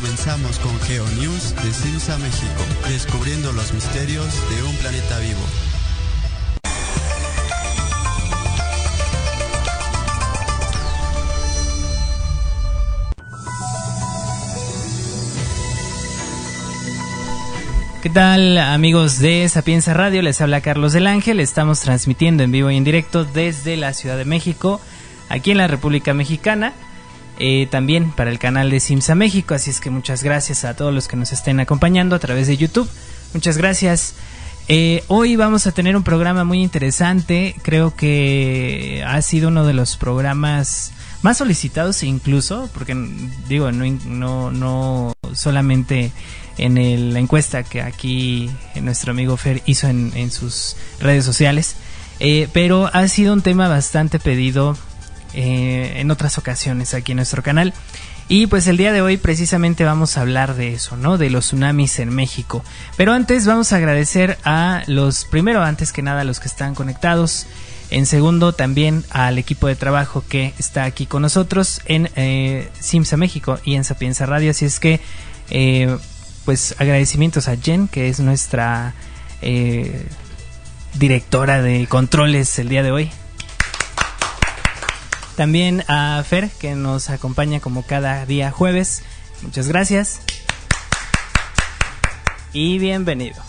Comenzamos con GeoNews de Simsa México, descubriendo los misterios de un planeta vivo. ¿Qué tal amigos de Sapienza Radio? Les habla Carlos del Ángel. Estamos transmitiendo en vivo y en directo desde la Ciudad de México, aquí en la República Mexicana. Eh, también para el canal de Simsa México. Así es que muchas gracias a todos los que nos estén acompañando a través de YouTube. Muchas gracias. Eh, hoy vamos a tener un programa muy interesante. Creo que ha sido uno de los programas más solicitados incluso, porque digo, no, no, no solamente en la encuesta que aquí nuestro amigo Fer hizo en, sus redes sociales. Eh, pero ha sido un tema bastante pedido eh, en otras ocasiones aquí en nuestro canal. Y pues el día de hoy precisamente vamos a hablar de eso, ¿no? De los tsunamis en México. Pero antes vamos a agradecer a los, primero antes que nada, a los que están conectados. En segundo, también al equipo de trabajo que está aquí con nosotros en eh, Simsa México y en Sapienza Radio. Así es que eh, pues agradecimientos a Jen, que es nuestra eh, directora de controles el día de hoy. También a Fer, que nos acompaña como cada día jueves. Muchas gracias. Y bienvenido.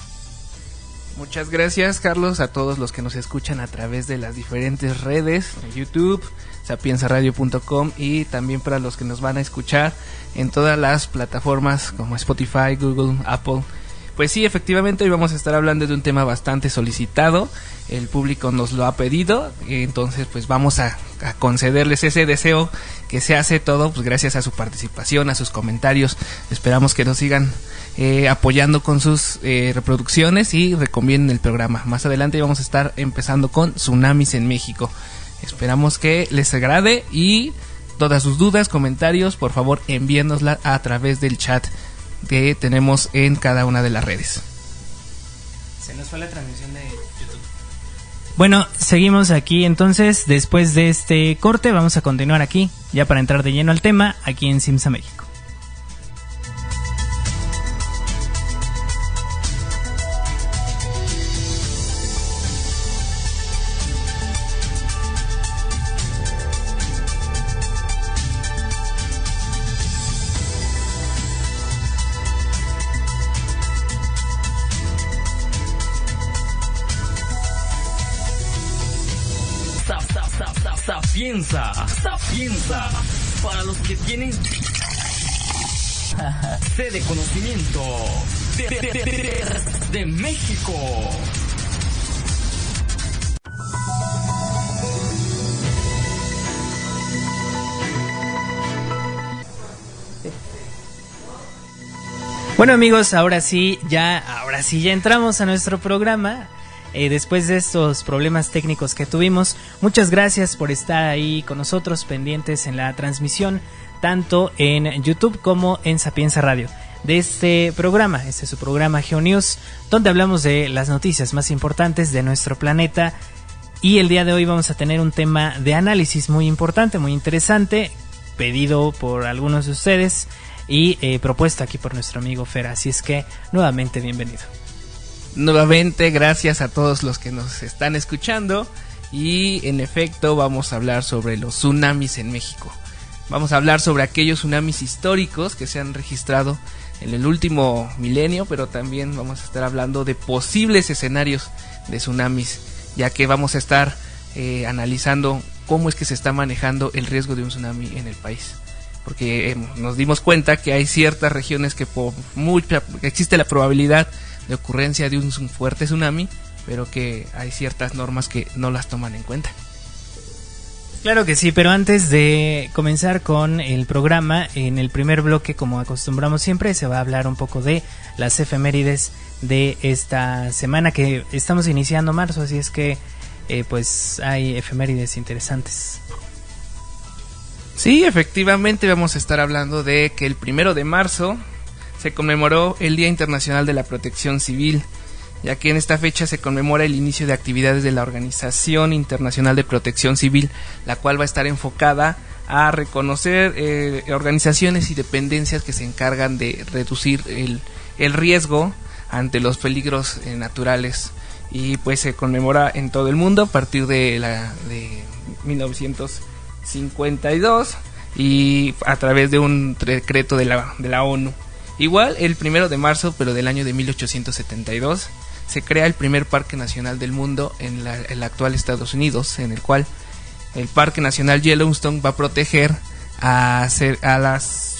Muchas gracias, Carlos, a todos los que nos escuchan a través de las diferentes redes, YouTube, sapiensaradio.com y también para los que nos van a escuchar en todas las plataformas como Spotify, Google, Apple. Pues sí, efectivamente hoy vamos a estar hablando de un tema bastante solicitado. El público nos lo ha pedido, entonces pues vamos a, concederles ese deseo que se hace todo, pues gracias a su participación, a sus comentarios. Esperamos que nos sigan eh, apoyando con sus eh, reproducciones y recomienden el programa. Más adelante vamos a estar empezando con tsunamis en México. Esperamos que les agrade y todas sus dudas, comentarios, por favor envíenosla a través del chat que tenemos en cada una de las redes. Se nos fue la transmisión de. Bueno, seguimos aquí entonces. Después de este corte, vamos a continuar aquí, ya para entrar de lleno al tema, aquí en Simsa México. Bueno amigos, ahora sí, ya, ahora sí ya entramos a nuestro programa. Eh, después de estos problemas técnicos que tuvimos. Muchas gracias por estar ahí con nosotros pendientes en la transmisión, tanto en YouTube como en Sapienza Radio. De este programa, este es su programa GeoNews, donde hablamos de las noticias más importantes de nuestro planeta. Y el día de hoy vamos a tener un tema de análisis muy importante, muy interesante, pedido por algunos de ustedes y eh, propuesto aquí por nuestro amigo Fer. Así es que nuevamente bienvenido. Nuevamente, gracias a todos los que nos están escuchando. Y en efecto, vamos a hablar sobre los tsunamis en México. Vamos a hablar sobre aquellos tsunamis históricos que se han registrado en el último milenio, pero también vamos a estar hablando de posibles escenarios de tsunamis, ya que vamos a estar eh, analizando cómo es que se está manejando el riesgo de un tsunami en el país. Porque nos dimos cuenta que hay ciertas regiones que por mucha, existe la probabilidad de ocurrencia de un fuerte tsunami, pero que hay ciertas normas que no las toman en cuenta. Claro que sí, pero antes de comenzar con el programa, en el primer bloque, como acostumbramos siempre, se va a hablar un poco de las efemérides de esta semana que estamos iniciando marzo, así es que eh, pues hay efemérides interesantes. Sí, efectivamente vamos a estar hablando de que el primero de marzo se conmemoró el Día Internacional de la Protección Civil, ya que en esta fecha se conmemora el inicio de actividades de la Organización Internacional de Protección Civil, la cual va a estar enfocada a reconocer eh, organizaciones y dependencias que se encargan de reducir el, el riesgo ante los peligros eh, naturales. Y pues se conmemora en todo el mundo a partir de la de 1952 y a través de un decreto de la, de la ONU. Igual el primero de marzo, pero del año de 1872, se crea el primer parque nacional del mundo en la, el actual Estados Unidos, en el cual el Parque Nacional Yellowstone va a proteger a, a las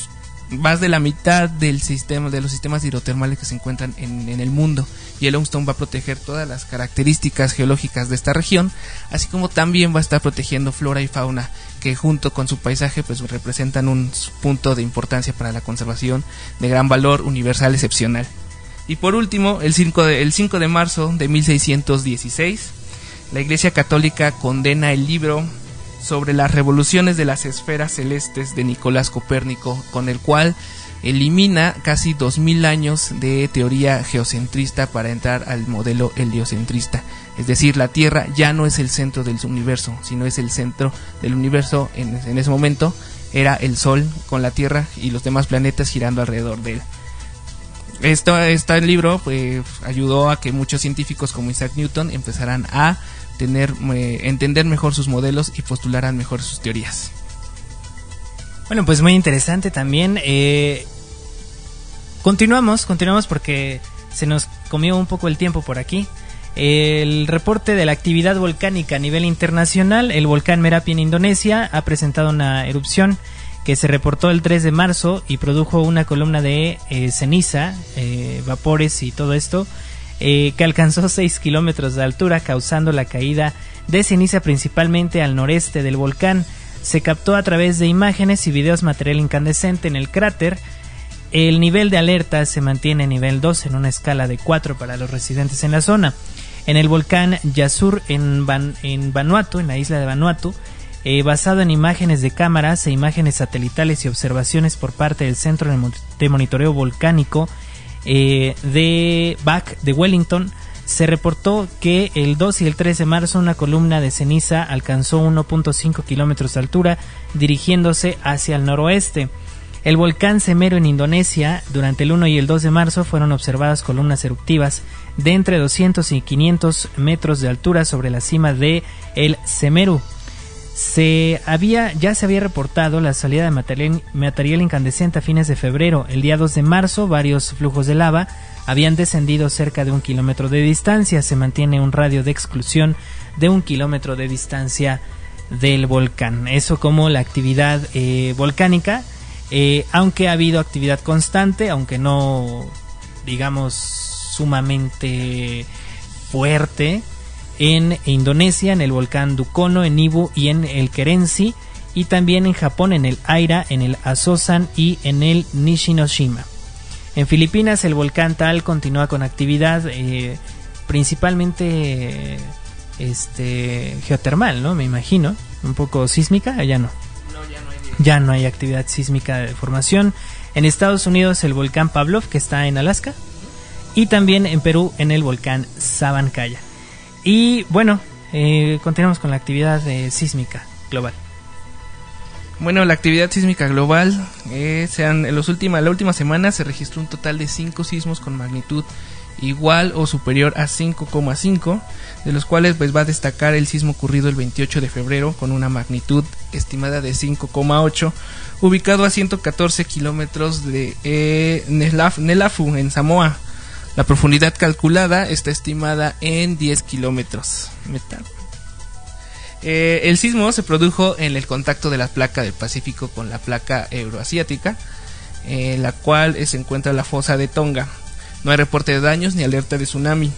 más de la mitad del sistema de los sistemas hidrotermales que se encuentran en, en, el mundo. Yellowstone va a proteger todas las características geológicas de esta región, así como también va a estar protegiendo flora y fauna que junto con su paisaje pues representan un punto de importancia para la conservación de gran valor universal excepcional. Y por último, el 5 de, el 5 de marzo de 1616, la Iglesia Católica condena el libro sobre las revoluciones de las esferas celestes de Nicolás Copérnico, con el cual elimina casi 2000 años de teoría geocentrista para entrar al modelo heliocentrista. Es decir, la Tierra ya no es el centro del universo, sino es el centro del universo en, ese momento. Era el Sol con la Tierra y los demás planetas girando alrededor de él. Esto, este libro pues, ayudó a que muchos científicos como Isaac Newton empezaran a tener, eh, entender mejor sus modelos y postularan mejor sus teorías. Bueno, pues muy interesante también. Eh, continuamos, continuamos porque se nos comió un poco el tiempo por aquí. El reporte de la actividad volcánica a nivel internacional, el volcán Merapi en Indonesia ha presentado una erupción que se reportó el 3 de marzo y produjo una columna de eh, ceniza, eh, vapores y todo esto, eh, que alcanzó 6 kilómetros de altura, causando la caída de ceniza principalmente al noreste del volcán. Se captó a través de imágenes y videos material incandescente en el cráter. El nivel de alerta se mantiene en nivel 2 en una escala de 4 para los residentes en la zona. En el volcán Yasur en, Van en Vanuatu, en la isla de Vanuatu, eh, basado en imágenes de cámaras e imágenes satelitales y observaciones por parte del Centro de Monitoreo Volcánico eh, de Back de Wellington, se reportó que el 2 y el 3 de marzo una columna de ceniza alcanzó 1.5 kilómetros de altura dirigiéndose hacia el noroeste. El volcán Semeru en Indonesia, durante el 1 y el 2 de marzo fueron observadas columnas eruptivas de entre 200 y 500 metros de altura sobre la cima de el Semeru se había, ya se había reportado la salida de material, material, incandescente a fines de febrero. El día 2 de marzo, varios flujos de lava habían descendido cerca de un kilómetro de distancia. Se mantiene un radio de exclusión de un kilómetro de distancia del volcán. Eso como la actividad eh, volcánica. Eh, aunque ha habido actividad constante, aunque no, digamos, sumamente fuerte, en Indonesia, en el volcán Dukono, en Ibu y en el Kerensi, y también en Japón, en el Aira, en el Asosan y en el Nishinoshima. En Filipinas, el volcán Tal continúa con actividad eh, principalmente este, geotermal, ¿no? Me imagino. Un poco sísmica, ya no. ya, no ya no hay actividad sísmica de formación. En Estados Unidos, el volcán Pavlov, que está en Alaska. Y también en Perú, en el volcán Sabancaya. Y bueno, eh, continuamos con la actividad eh, sísmica global. Bueno, la actividad sísmica global, eh, sean, en los última, la última semana se registró un total de 5 sismos con magnitud igual o superior a 5,5, de los cuales pues va a destacar el sismo ocurrido el 28 de febrero con una magnitud estimada de 5,8, ubicado a 114 kilómetros de eh, Nelafu, en Samoa. La profundidad calculada está estimada en 10 kilómetros. Eh, el sismo se produjo en el contacto de la placa del Pacífico con la placa euroasiática, en la cual se encuentra la fosa de Tonga. No hay reporte de daños ni alerta de tsunami.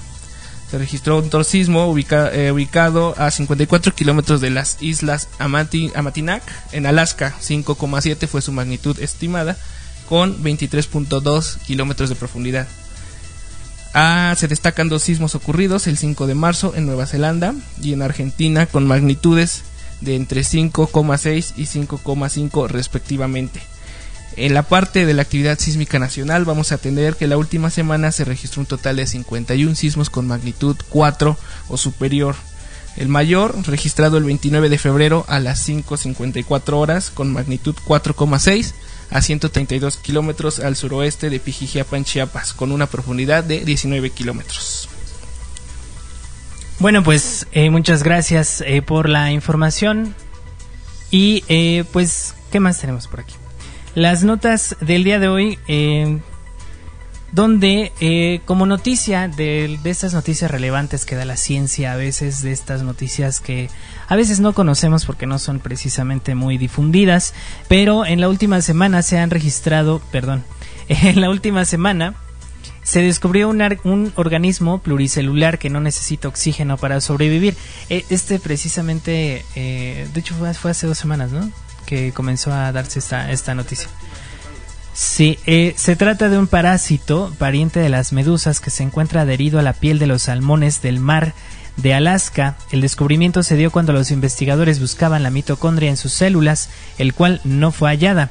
Se registró un sismo eh, ubicado a 54 kilómetros de las islas Amati Amatinak, en Alaska. 5,7 fue su magnitud estimada, con 23.2 kilómetros de profundidad. Ah, se destacan dos sismos ocurridos el 5 de marzo en Nueva Zelanda y en Argentina con magnitudes de entre 5,6 y 5,5 respectivamente. En la parte de la actividad sísmica nacional vamos a tener que la última semana se registró un total de 51 sismos con magnitud 4 o superior. El mayor, registrado el 29 de febrero a las 5.54 horas, con magnitud 4,6 a 132 kilómetros al suroeste de Pijijiapa, Chiapas, con una profundidad de 19 kilómetros. Bueno, pues eh, muchas gracias eh, por la información. Y eh, pues, ¿qué más tenemos por aquí? Las notas del día de hoy donde eh, como noticia de, estas noticias relevantes que da la ciencia a veces, de estas noticias que a veces no conocemos porque no son precisamente muy difundidas, pero en la última semana se han registrado, perdón, en la última semana se descubrió un, un organismo pluricelular que no necesita oxígeno para sobrevivir. E, este precisamente, eh, de hecho fue, fue, hace dos semanas, ¿no? Que comenzó a darse esta, esta noticia. Sí, eh, se trata de un parásito pariente de las medusas que se encuentra adherido a la piel de los salmones del mar de Alaska. El descubrimiento se dio cuando los investigadores buscaban la mitocondria en sus células, el cual no fue hallada.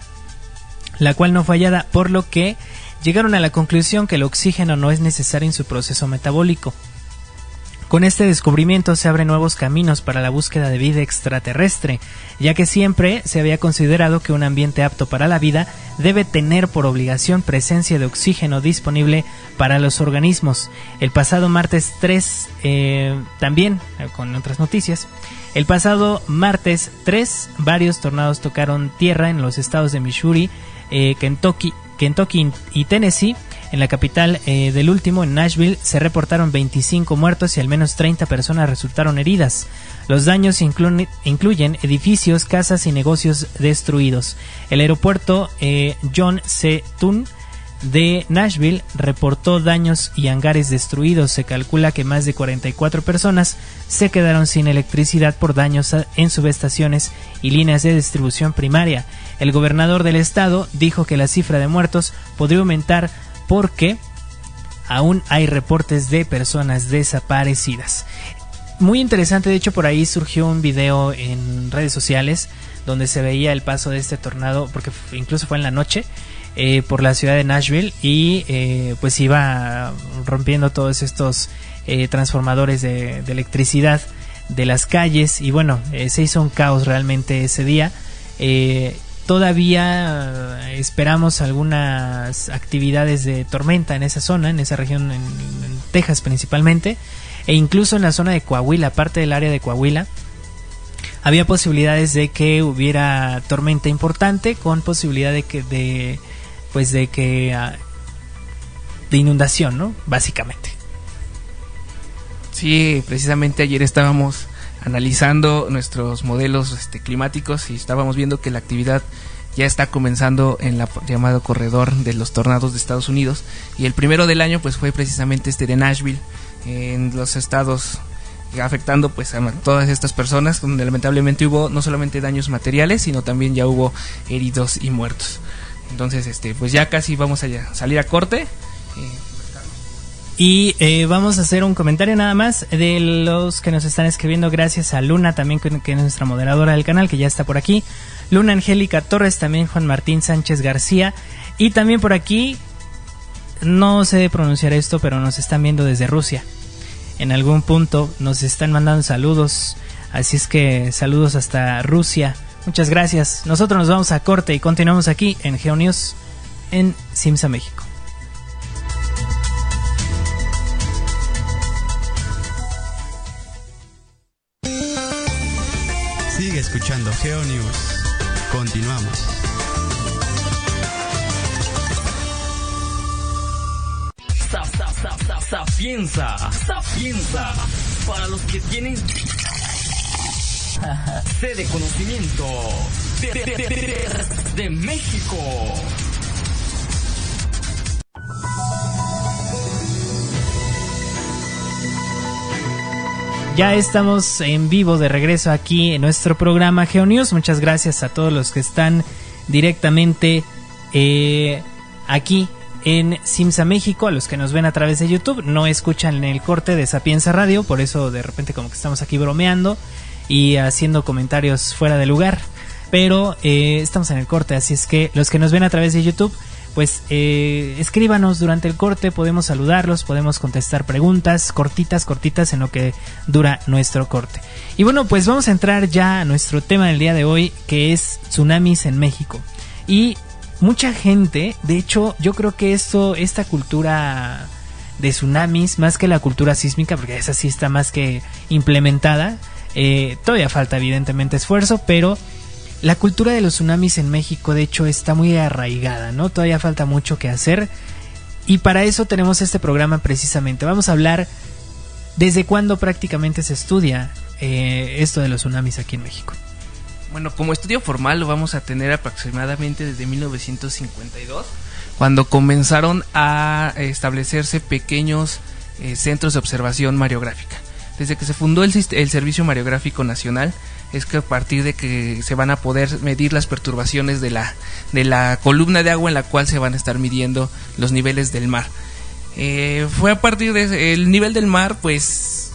La cual no fue hallada, por lo que llegaron a la conclusión que el oxígeno no es necesario en su proceso metabólico. Con este descubrimiento se abren nuevos caminos para la búsqueda de vida extraterrestre, ya que siempre se había considerado que un ambiente apto para la vida debe tener por obligación presencia de oxígeno disponible para los organismos. El pasado martes 3, eh, también eh, con otras noticias, el pasado martes 3 varios tornados tocaron tierra en los estados de Missouri, eh, Kentucky, Kentucky y Tennessee, en la capital eh, del último, en Nashville, se reportaron 25 muertos y al menos 30 personas resultaron heridas. Los daños incluyen edificios, casas y negocios destruidos. El aeropuerto eh, John C. Tun de Nashville reportó daños y hangares destruidos. Se calcula que más de 44 personas se quedaron sin electricidad por daños en subestaciones y líneas de distribución primaria. El gobernador del estado dijo que la cifra de muertos podría aumentar porque aún hay reportes de personas desaparecidas. Muy interesante, de hecho por ahí surgió un video en redes sociales donde se veía el paso de este tornado, porque incluso fue en la noche, eh, por la ciudad de Nashville y eh, pues iba rompiendo todos estos eh, transformadores de, de, electricidad de las calles y bueno, se hizo un caos realmente ese día. Todavía eh, esperamos algunas actividades de tormenta en esa zona, en esa región, en, Texas principalmente, e incluso en la zona de Coahuila, parte del área de Coahuila. Había posibilidades de que hubiera tormenta importante con posibilidad de que de pues de que ah, de inundación, ¿no? Básicamente. Sí, precisamente ayer estábamos analizando nuestros modelos este, climáticos y estábamos viendo que la actividad ya está comenzando en la llamado corredor de los tornados de Estados Unidos y el primero del año pues fue precisamente este de Nashville en los estados afectando pues a todas estas personas donde lamentablemente hubo no solamente daños materiales sino también ya hubo heridos y muertos. Entonces este pues ya casi vamos a salir a corte eh, y eh, vamos a hacer un comentario nada más de los que nos están escribiendo. Gracias a Luna también, que es nuestra moderadora del canal, que ya está por aquí. Luna Angélica Torres, también Juan Martín Sánchez García. Y también por aquí, no sé pronunciar esto, pero nos están viendo desde Rusia. En algún punto nos están mandando saludos. Así es que saludos hasta Rusia. Muchas gracias. Nosotros nos vamos a corte y continuamos aquí en GeoNews en Simsa, México. Escuchando GeoNews. Continuamos. Sapienza, sapienza, para los que tienen sede conocimiento de México. Ya estamos en vivo de regreso aquí en nuestro programa GeoNews. Muchas gracias a todos los que están directamente eh, aquí en Simsa México, a los que nos ven a través de YouTube. No escuchan el corte de Sapienza Radio, por eso de repente como que estamos aquí bromeando y haciendo comentarios fuera de lugar. Pero eh, estamos en el corte, así es que los que nos ven a través de YouTube, pues eh, escríbanos durante el corte, podemos saludarlos, podemos contestar preguntas cortitas, cortitas en lo que dura nuestro corte. Y bueno, pues vamos a entrar ya a nuestro tema del día de hoy, que es tsunamis en México. Y mucha gente, de hecho, yo creo que esto, esta cultura de tsunamis, más que la cultura sísmica, porque esa sí está más que implementada, eh, todavía falta evidentemente esfuerzo, pero la cultura de los tsunamis en México, de hecho, está muy arraigada, ¿no? Todavía falta mucho que hacer. Y para eso tenemos este programa precisamente. Vamos a hablar desde cuándo prácticamente se estudia eh, esto de los tsunamis aquí en México. Bueno, como estudio formal lo vamos a tener aproximadamente desde 1952, cuando comenzaron a establecerse pequeños eh, centros de observación mariográfica. Desde que se fundó el, el Servicio Mariográfico Nacional, es que a partir de que se van a poder medir las perturbaciones de la, de la columna de agua en la cual se van a estar midiendo los niveles del mar. Eh, fue a partir de el nivel del mar, pues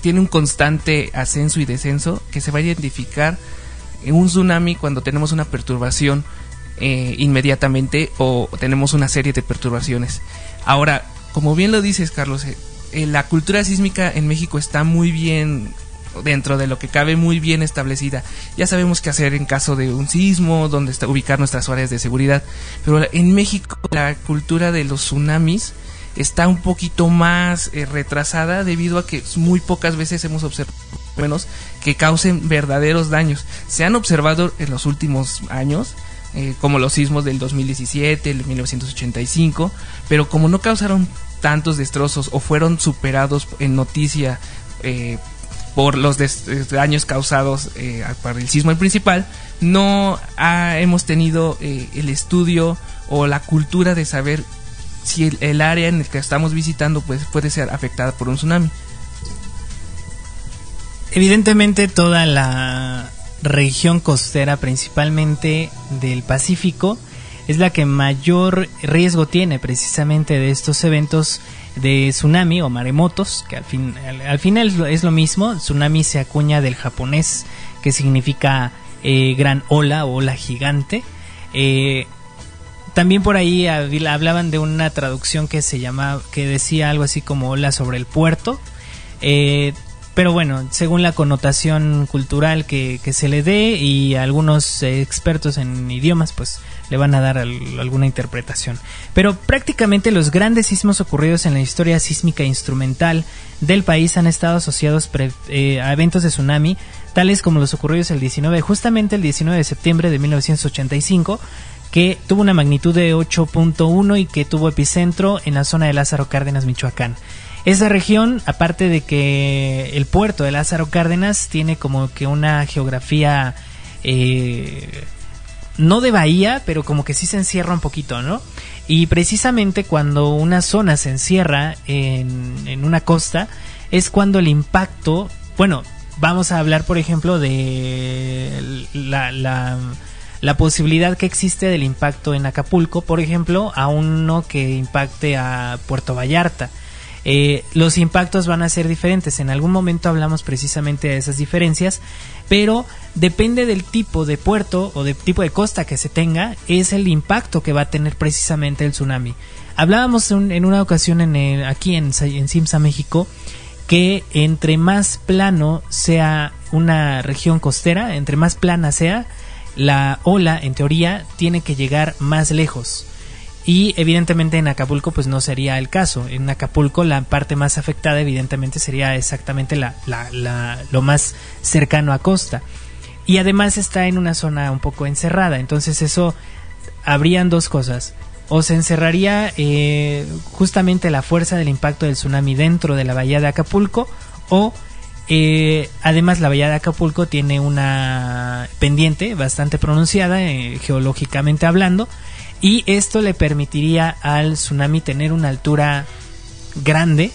tiene un constante ascenso y descenso que se va a identificar en un tsunami cuando tenemos una perturbación eh, inmediatamente o tenemos una serie de perturbaciones. Ahora, como bien lo dices, Carlos, eh, la cultura sísmica en México está muy bien dentro de lo que cabe muy bien establecida. Ya sabemos qué hacer en caso de un sismo, dónde está, ubicar nuestras áreas de seguridad. Pero en México la cultura de los tsunamis está un poquito más eh, retrasada debido a que muy pocas veces hemos observado menos que causen verdaderos daños. Se han observado en los últimos años, eh, como los sismos del 2017, el 1985, pero como no causaron tantos destrozos o fueron superados en noticia eh, por los daños causados eh, por el sismo principal, no hemos tenido eh, el estudio o la cultura de saber si el, área en el que estamos visitando pues, puede ser afectada por un tsunami. Evidentemente toda la región costera, principalmente del Pacífico, es la que mayor riesgo tiene precisamente de estos eventos de tsunami o maremotos, que al, fin, al, final es lo mismo, tsunami se acuña del japonés, que significa eh, gran ola o ola gigante. Eh, también por ahí hablaban de una traducción que se llama, que decía algo así como ola sobre el puerto. Eh, pero bueno, según la connotación cultural que, que se le dé y algunos expertos en idiomas, pues le van a dar alguna interpretación. Pero prácticamente los grandes sismos ocurridos en la historia sísmica instrumental del país han estado asociados eh, a eventos de tsunami, tales como los ocurridos el 19, justamente el 19 de septiembre de 1985, que tuvo una magnitud de 8.1 y que tuvo epicentro en la zona de Lázaro Cárdenas, Michoacán. Esa región, aparte de que el puerto de Lázaro Cárdenas tiene como que una geografía eh, no de bahía, pero como que sí se encierra un poquito, ¿no? Y precisamente cuando una zona se encierra en, una costa, es cuando el impacto, bueno, vamos a hablar por ejemplo de la, la, la, posibilidad que existe del impacto en Acapulco, por ejemplo, a uno que impacte a Puerto Vallarta. Eh, los impactos van a ser diferentes. En algún momento hablamos precisamente de esas diferencias, pero depende del tipo de puerto o del tipo de costa que se tenga, es el impacto que va a tener precisamente el tsunami. Hablábamos en una ocasión en aquí en, en Simsa, México, que entre más plano sea una región costera, entre más plana sea, la ola, en teoría, tiene que llegar más lejos. Y evidentemente en Acapulco pues no sería el caso. En Acapulco la parte más afectada evidentemente sería exactamente la, la, lo más cercano a costa. Y además está en una zona un poco encerrada. Entonces eso habrían dos cosas. O se encerraría eh, justamente la fuerza del impacto del tsunami dentro de la bahía de Acapulco o eh, además, la bahía de Acapulco tiene una pendiente bastante pronunciada, eh, geológicamente hablando, y esto le permitiría al tsunami tener una altura grande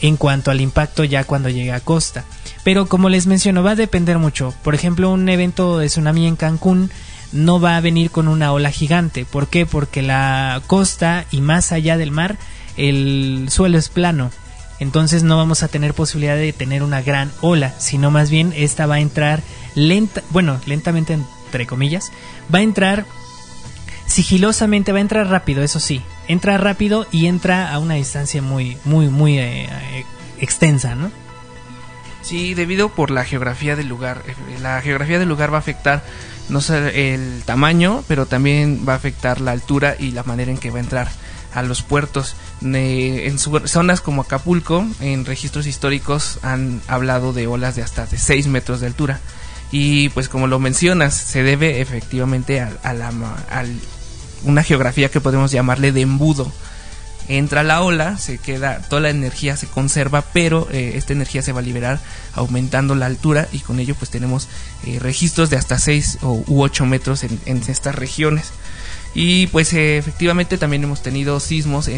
en cuanto al impacto ya cuando llegue a costa. Pero como les menciono, va a depender mucho. Por ejemplo, un evento de tsunami en Cancún no va a venir con una ola gigante. ¿Por qué? Porque la costa y más allá del mar el suelo es plano. Entonces no vamos a tener posibilidad de tener una gran ola, sino más bien esta va a entrar lenta, bueno, lentamente entre comillas, va a entrar sigilosamente va a entrar rápido, eso sí, entra rápido y entra a una distancia muy, muy, muy eh, eh, extensa, ¿no? Sí, debido por la geografía del lugar. Eh, La geografía del lugar va a afectar no solo el tamaño, pero también va a afectar la altura y la manera en que va a entrar a los puertos. En zonas como Acapulco, en registros históricos han hablado de olas de hasta de 6 metros de altura. Y pues como lo mencionas, se debe efectivamente a, una geografía que podemos llamarle de embudo. Entra la ola, se queda, toda la energía se conserva, pero eh, esta energía se va a liberar aumentando la altura y con ello pues tenemos eh, registros de hasta 6 o, u 8 metros en, estas regiones. Y pues eh, efectivamente también hemos tenido sismos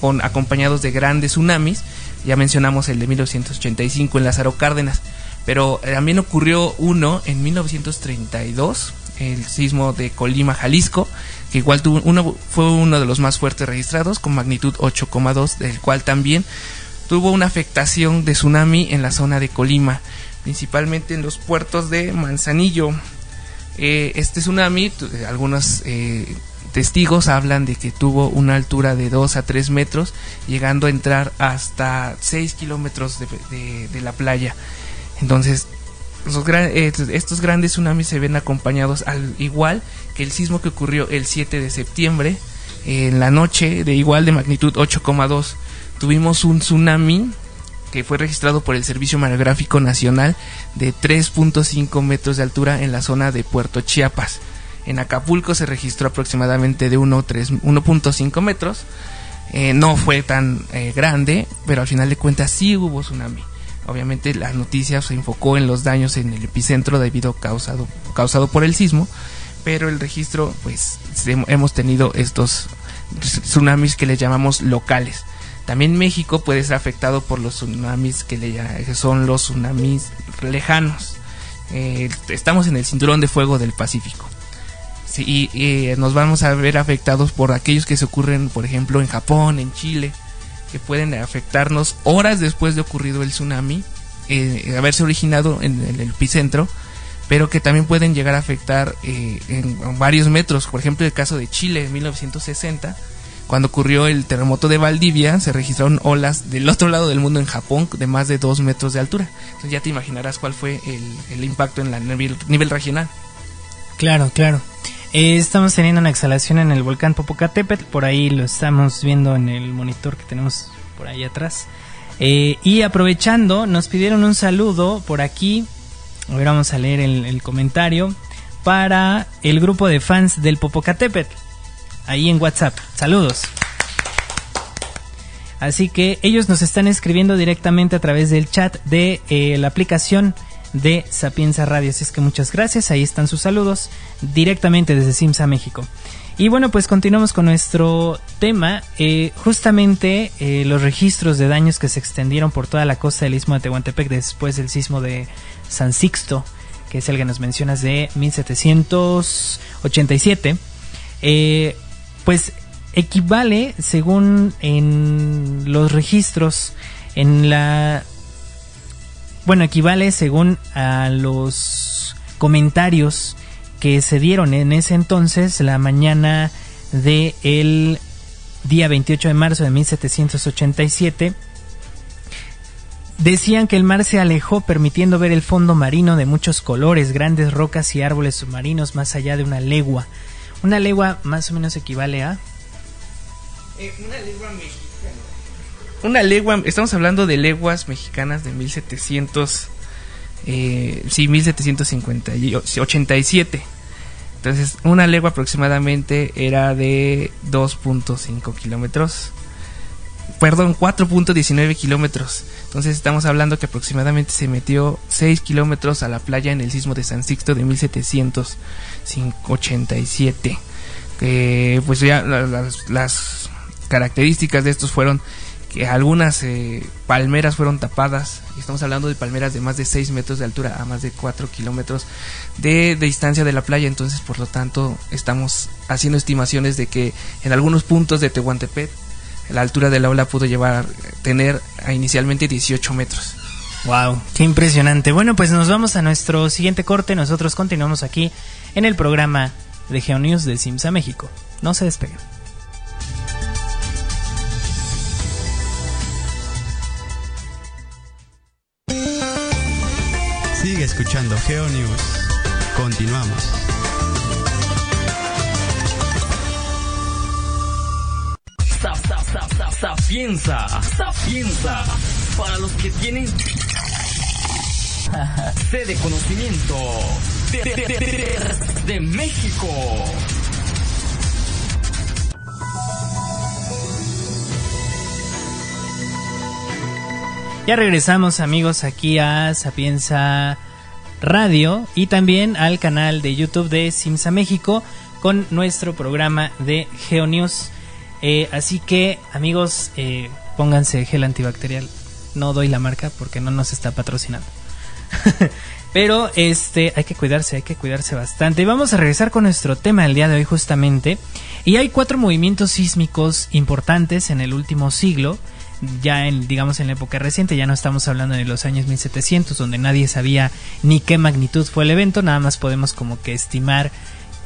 con, acompañados de grandes tsunamis, ya mencionamos el de 1985 en Lázaro Cárdenas, pero eh, también ocurrió uno en 1932, el sismo de Colima, Jalisco, que igual tuvo uno, fue uno de los más fuertes registrados, con magnitud 8,2, del cual también tuvo una afectación de tsunami en la zona de Colima, principalmente en los puertos de Manzanillo. Eh, este tsunami, eh, algunos testigos hablan de que tuvo una altura de 2 a 3 metros, llegando a entrar hasta 6 kilómetros de la playa. Entonces, los gran- eh, estos grandes tsunamis se ven acompañados al igual que el sismo que ocurrió el 7 de septiembre, en la noche de igual de magnitud 8,2. Tuvimos un tsunami que fue registrado por el Servicio Mareográfico Nacional de 3.5 metros de altura en la zona de Puerto Chiapas. En Acapulco se registró aproximadamente de 1.3 1.5 metros. Eh, no fue tan eh, grande, pero al final de cuentas sí hubo tsunami. Obviamente la noticia se enfocó en los daños en el epicentro debido causado, causado por el sismo, pero el registro, pues hemos tenido estos tsunamis que le llamamos locales. También México puede ser afectado por los tsunamis que, le, son los tsunamis lejanos. Eh, estamos en el cinturón de fuego del Pacífico. Sí, y eh, nos vamos a ver afectados por aquellos que se ocurren, por ejemplo, en Japón, en Chile, que pueden afectarnos horas después de ocurrido el tsunami, eh, haberse originado en, el epicentro, pero que también pueden llegar a afectar eh, en varios metros. Por ejemplo, el caso de Chile en 1960, cuando ocurrió el terremoto de Valdivia, se registraron olas del otro lado del mundo en Japón de más de 2 metros de altura. Entonces ya te imaginarás cuál fue el, el impacto en nivel, nivel regional. Claro, claro. Eh, estamos teniendo una exhalación en el volcán Popocatépetl, por ahí lo estamos viendo en el monitor que tenemos por ahí atrás. Eh, y aprovechando, nos pidieron un saludo por aquí. A ver, vamos a leer el, comentario para el grupo de fans del Popocatépetl. Ahí en WhatsApp. Saludos. Así que ellos nos están escribiendo directamente a través del chat de eh, la aplicación de Sapienza Radio. Así es que muchas gracias. Ahí están sus saludos directamente desde Simsa, México. Y bueno, pues continuamos con nuestro tema. Eh, justamente eh, los registros de daños que se extendieron por toda la costa del istmo de Tehuantepec después del sismo de San Sixto, que es el que nos mencionas de 1787. Eh, pues equivale, según en los registros, en la... Bueno, equivale según a los comentarios que se dieron en ese entonces, la mañana de el día 28 de marzo de 1787, decían que el mar se alejó permitiendo ver el fondo marino de muchos colores, grandes rocas y árboles submarinos más allá de una legua. Una legua más o menos equivale a... una legua mexicana. Una legua, estamos hablando de leguas mexicanas de 1700, eh, sí, 1787. Entonces, una legua aproximadamente era de 2.5 kilómetros. Perdón, 4.19 kilómetros. Entonces estamos hablando que aproximadamente se metió 6 kilómetros a la playa en el sismo de San Sixto de 1787. Que pues ya la- las, las características de estos fueron que algunas eh, palmeras fueron tapadas. Estamos hablando de palmeras de más de 6 metros de altura a más de 4 kilómetros de, de distancia de la playa. Entonces, por lo tanto, estamos haciendo estimaciones de que en algunos puntos de Tehuantepec la altura de la ola pudo llevar tener a inicialmente 18 metros. Wow, qué impresionante. Bueno, pues nos vamos a nuestro siguiente corte. Nosotros continuamos aquí en el programa de GeoNews de Simsa México. No se despeguen. Sigue escuchando GeoNews. Continuamos. Sapienza, sapienza, para los que tienen sede de conocimiento de, de- de- de- de México. Ya regresamos amigos aquí a Sapienza Radio y también al canal de YouTube de Simsa México con nuestro programa de GeoNews. Eh, así que amigos, eh, pónganse gel antibacterial. No doy la marca porque no nos está patrocinando. Pero este hay que cuidarse, hay que cuidarse bastante. Y vamos a regresar con nuestro tema del día de hoy justamente. Y hay cuatro movimientos sísmicos importantes en el último siglo. Ya en, digamos, en la época reciente, ya no estamos hablando de los años 1700, donde nadie sabía ni qué magnitud fue el evento, nada más podemos como que estimar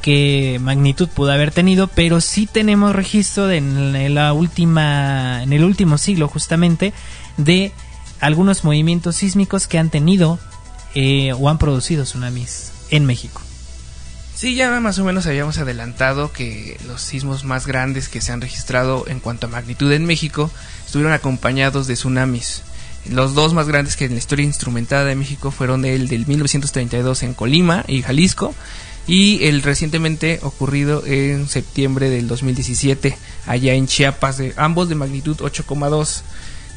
qué magnitud pudo haber tenido, pero sí tenemos registro de en la última, en el último siglo justamente, de algunos movimientos sísmicos que han tenido eh, o han producido tsunamis en México. Sí, ya más o menos habíamos adelantado que los sismos más grandes que se han registrado en cuanto a magnitud en México estuvieron acompañados de tsunamis. Los dos más grandes que en la historia instrumentada de México fueron el del 1932 en Colima y Jalisco y el recientemente ocurrido en septiembre del 2017 allá en Chiapas, de, ambos de magnitud 8,2.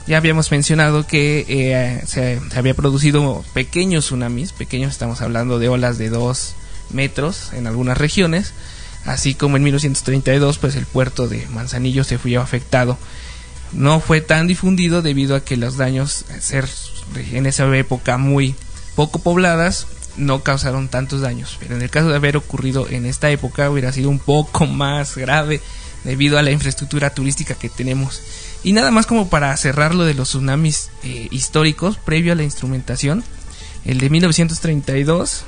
Ya habíamos mencionado que eh, se, se había producido pequeños tsunamis, pequeños estamos hablando de olas de 2 metros en algunas regiones, así como en 1932 pues el puerto de Manzanillo se fue afectado. No fue tan difundido debido a que los daños eh, ser en esa época muy poco pobladas no causaron tantos daños, pero en el caso de haber ocurrido en esta época hubiera sido un poco más grave debido a la infraestructura turística que tenemos. Y nada más como para cerrar lo de los tsunamis eh, históricos previo a la instrumentación, el de 1932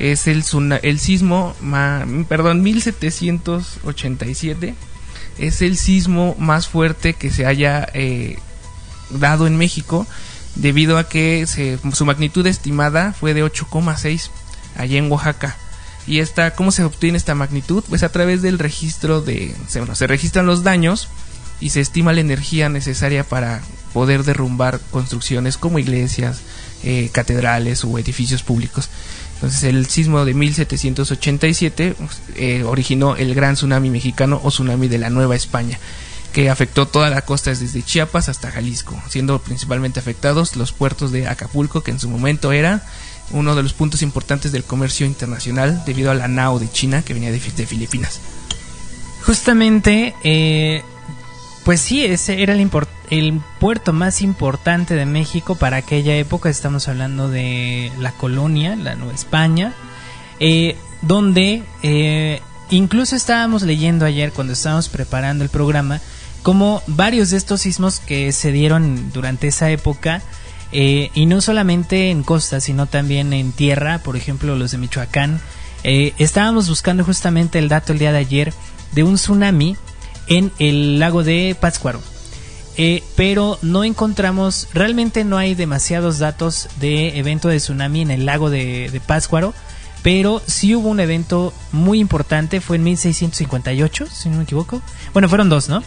es el, el sismo, ma- perdón, 1787 es el sismo más fuerte que se haya eh, dado en México debido a que se- su magnitud estimada fue de 8,6 allá en Oaxaca. Y esta, ¿cómo se obtiene esta magnitud? Pues a través del registro de, se, bueno, se registran los daños y se estima la energía necesaria para poder derrumbar construcciones como iglesias, eh, catedrales o edificios públicos. Entonces el sismo de 1787 eh, originó el gran tsunami mexicano o tsunami de la Nueva España, que afectó toda la costa desde Chiapas hasta Jalisco, siendo principalmente afectados los puertos de Acapulco, que en su momento era uno de los puntos importantes del comercio internacional debido a la nao de China que venía de Filipinas. Justamente, eh, pues sí, ese era el, puerto más importante de México para aquella época. Estamos hablando de la colonia, la Nueva España, eh, donde eh, incluso estábamos leyendo ayer cuando estábamos preparando el programa como varios de estos sismos que se dieron durante esa época eh, y no solamente en costa sino también en tierra por ejemplo los de Michoacán eh, estábamos buscando justamente el dato el día de ayer de un tsunami en el lago de Pátzcuaro eh, pero no encontramos, realmente no hay demasiados datos de evento de tsunami en el lago de, de pero sí hubo un evento muy importante, fue en 1658, si no me equivoco. Bueno, fueron dos, ¿no?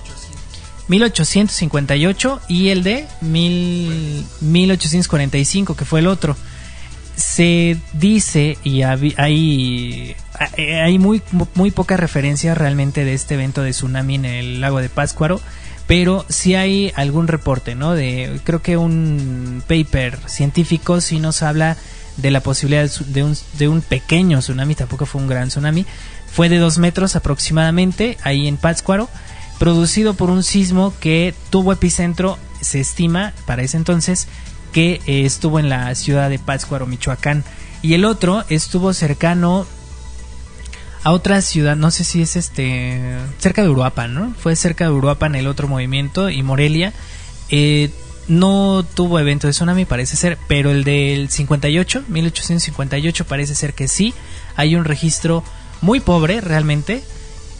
1858 y el de mil, 1845, que fue el otro. Se dice, y hay, hay muy, muy pocas referencias realmente de este evento de tsunami en el lago de Pátzcuaro, pero sí hay algún reporte, ¿no? De, creo que un paper científico sí nos habla de la posibilidad de un, de un pequeño tsunami, tampoco fue un gran tsunami, fue de dos metros aproximadamente, ahí en Pátzcuaro, producido por un sismo que tuvo epicentro, se estima para ese entonces, que eh, estuvo en la ciudad de Pátzcuaro, Michoacán, y el otro estuvo cercano a otra ciudad, no sé si es este, cerca de Uruapan, ¿no? Fue cerca de Uruapan el otro movimiento y Morelia. Eh, no tuvo evento de tsunami, parece ser, pero el del 58, 1858, parece ser que sí. Hay un registro muy pobre realmente,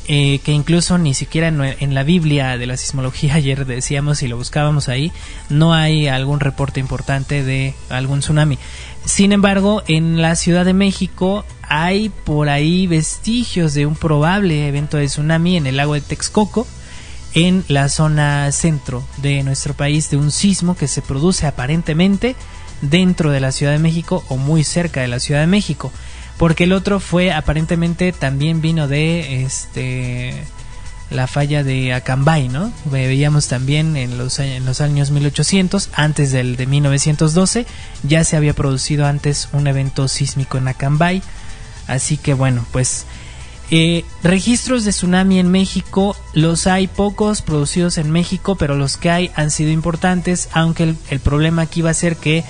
eh, que incluso ni siquiera en, en, la Biblia de la sismología ayer decíamos y lo buscábamos ahí, no hay algún reporte importante de algún tsunami. Sin embargo, en la Ciudad de México hay por ahí vestigios de un probable evento de tsunami en el lago de Texcoco, en la zona centro de nuestro país, de un sismo que se produce aparentemente dentro de la Ciudad de México o muy cerca de la Ciudad de México porque el otro fue aparentemente también vino de este la falla de Acambay, ¿no? Veíamos también en los, en los años 1800, antes del de 1912, ya se había producido antes un evento sísmico en Acambay. Así que bueno, pues eh, registros de tsunami en México, los hay pocos producidos en México, pero los que hay han sido importantes, aunque el, el problema aquí va a ser que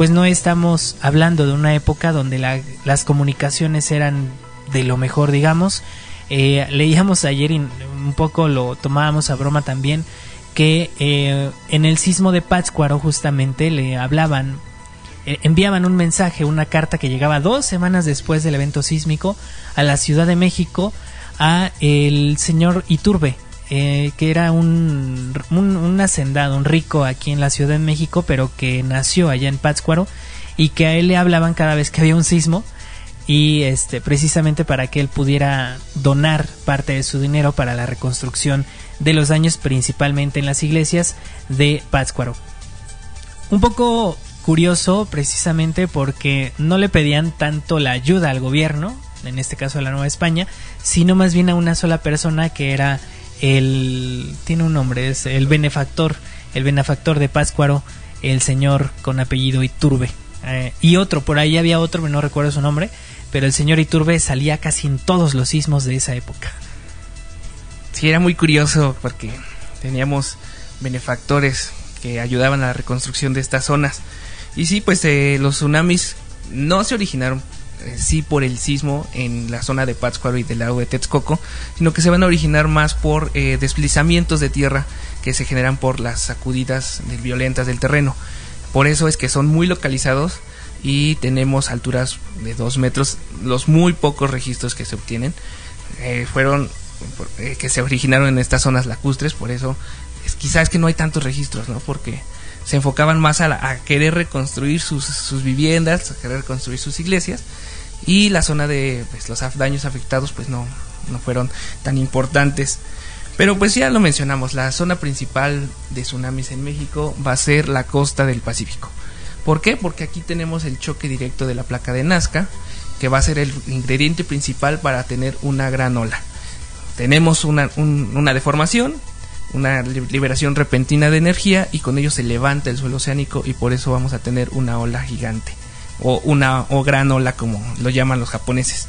pues no estamos hablando de una época donde las comunicaciones eran de lo mejor, digamos. Eh, leíamos ayer y un poco lo tomábamos a broma también que eh, en el sismo de Pátzcuaro justamente le hablaban, eh, enviaban un mensaje, una carta que llegaba dos semanas después del evento sísmico a la Ciudad de México a el señor Iturbe, eh, que era un, un, hacendado, un rico aquí en la Ciudad de México, pero que nació allá en Pátzcuaro y que a él le hablaban cada vez que había un sismo y este precisamente para que él pudiera donar parte de su dinero para la reconstrucción de los daños principalmente en las iglesias de Pátzcuaro. Un poco curioso precisamente porque no le pedían tanto la ayuda al gobierno, en este caso a la Nueva España, sino más bien a una sola persona que era el tiene un nombre, es el benefactor, el benefactor de Páscuaro, el señor con apellido Iturbe. Eh, y otro, por ahí había otro, no recuerdo su nombre, pero el señor Iturbe salía casi en todos los sismos de esa época. Sí, era muy curioso porque teníamos benefactores que ayudaban a la reconstrucción de estas zonas. Y sí, pues eh, los tsunamis no se originaron sí por el sismo en la zona de Pátzcuaro y del lago de Texcoco, sino que se van a originar más por eh, deslizamientos de tierra que se generan por las sacudidas violentas del terreno. Por eso es que son muy localizados y tenemos alturas de 2 metros. Los muy pocos registros que se obtienen eh, fueron que se originaron en estas zonas lacustres, por eso es, quizás que no hay tantos registros, ¿no? Porque se enfocaban más a, querer reconstruir sus, sus, viviendas, a querer reconstruir sus iglesias y la zona de pues, los daños afectados pues no, no fueron tan importantes. Pero pues ya lo mencionamos, la zona principal de tsunamis en México va a ser la costa del Pacífico. ¿Por qué? Porque aquí tenemos el choque directo de la placa de Nazca, que va a ser el ingrediente principal para tener una gran ola. Tenemos una, una deformación, una liberación repentina de energía y con ello se levanta el suelo oceánico y por eso vamos a tener una ola gigante o una o gran ola como lo llaman los japoneses.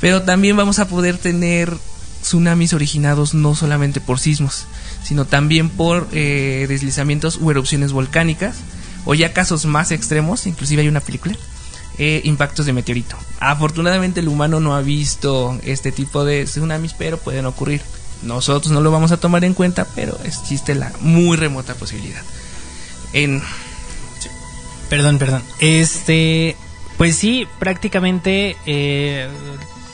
Pero también vamos a poder tener tsunamis originados no solamente por sismos, sino también por eh, deslizamientos u erupciones volcánicas, o ya casos más extremos, inclusive hay una película, eh, impactos de meteorito. Afortunadamente el humano no ha visto este tipo de tsunamis, pero pueden ocurrir. Nosotros no lo vamos a tomar en cuenta, pero existe la muy remota posibilidad. En Perdón, perdón. Este, pues sí, prácticamente eh,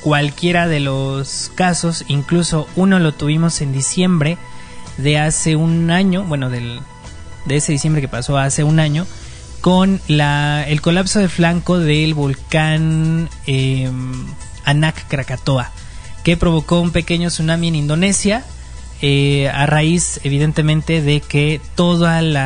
cualquiera de los casos, incluso uno lo tuvimos en diciembre de hace un año, bueno, del, de ese diciembre que pasó hace un año, con la, el colapso de flanco del volcán eh, Anak Krakatoa, que provocó un pequeño tsunami en Indonesia eh, a raíz evidentemente de que todo el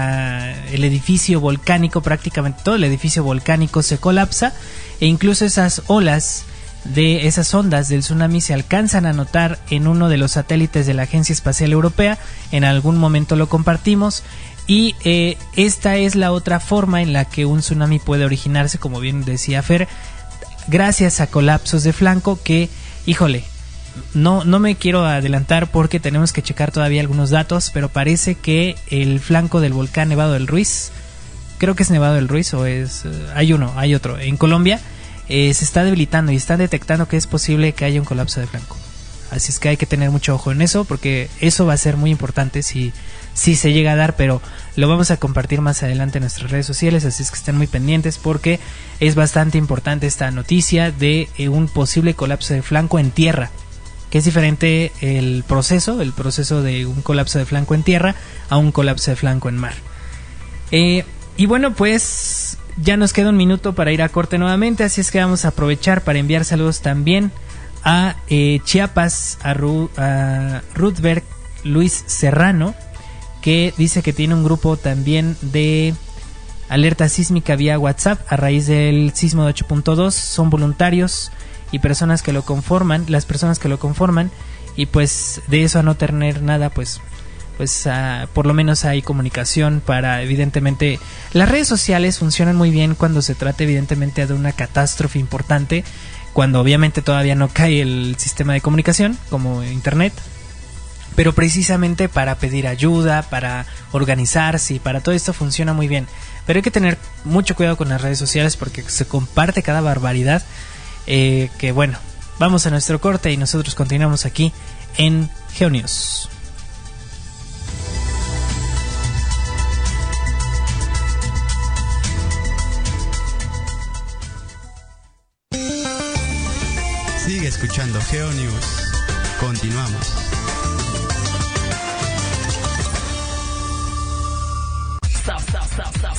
edificio volcánico, prácticamente todo el edificio volcánico se colapsa e incluso esas olas de esas ondas del tsunami se alcanzan a notar en uno de los satélites de la Agencia Espacial Europea, en algún momento lo compartimos. Y eh, esta es la otra forma en la que un tsunami puede originarse, como bien decía Fer, gracias a colapsos de flanco que, híjole, no, no me quiero adelantar porque tenemos que checar todavía algunos datos, pero parece que el flanco del volcán Nevado del Ruiz, creo que es Nevado del Ruiz o es... Eh, hay uno, hay otro, en Colombia, eh, se está debilitando y está detectando que es posible que haya un colapso de flanco. Así es que hay que tener mucho ojo en eso porque eso va a ser muy importante si, si se llega a dar, pero lo vamos a compartir más adelante en nuestras redes sociales, así es que estén muy pendientes porque es bastante importante esta noticia de eh, un posible colapso de flanco en tierra que es diferente el proceso, el proceso de un colapso de flanco en tierra a un colapso de flanco en mar. Eh, y bueno, pues ya nos queda un minuto para ir a corte nuevamente, así es que vamos a aprovechar para enviar saludos también a eh, Chiapas, a, a Ruthberg Luis Serrano, que dice que tiene un grupo también de alerta sísmica vía WhatsApp a raíz del sismo de 8.2. Son voluntarios y personas que lo conforman, las personas que lo conforman, y pues de eso a no tener nada, pues pues ah, por lo menos hay comunicación para evidentemente las redes sociales funcionan muy bien cuando se trata evidentemente de una catástrofe importante cuando obviamente todavía no cae el sistema de comunicación como internet pero precisamente para pedir ayuda para organizarse y para todo esto funciona muy bien. Pero hay que tener mucho cuidado con las redes sociales porque se comparte cada barbaridad eh, que bueno vamos a nuestro corte y nosotros continuamos aquí en Geonius. Sigue escuchando GeoNews. Continuamos.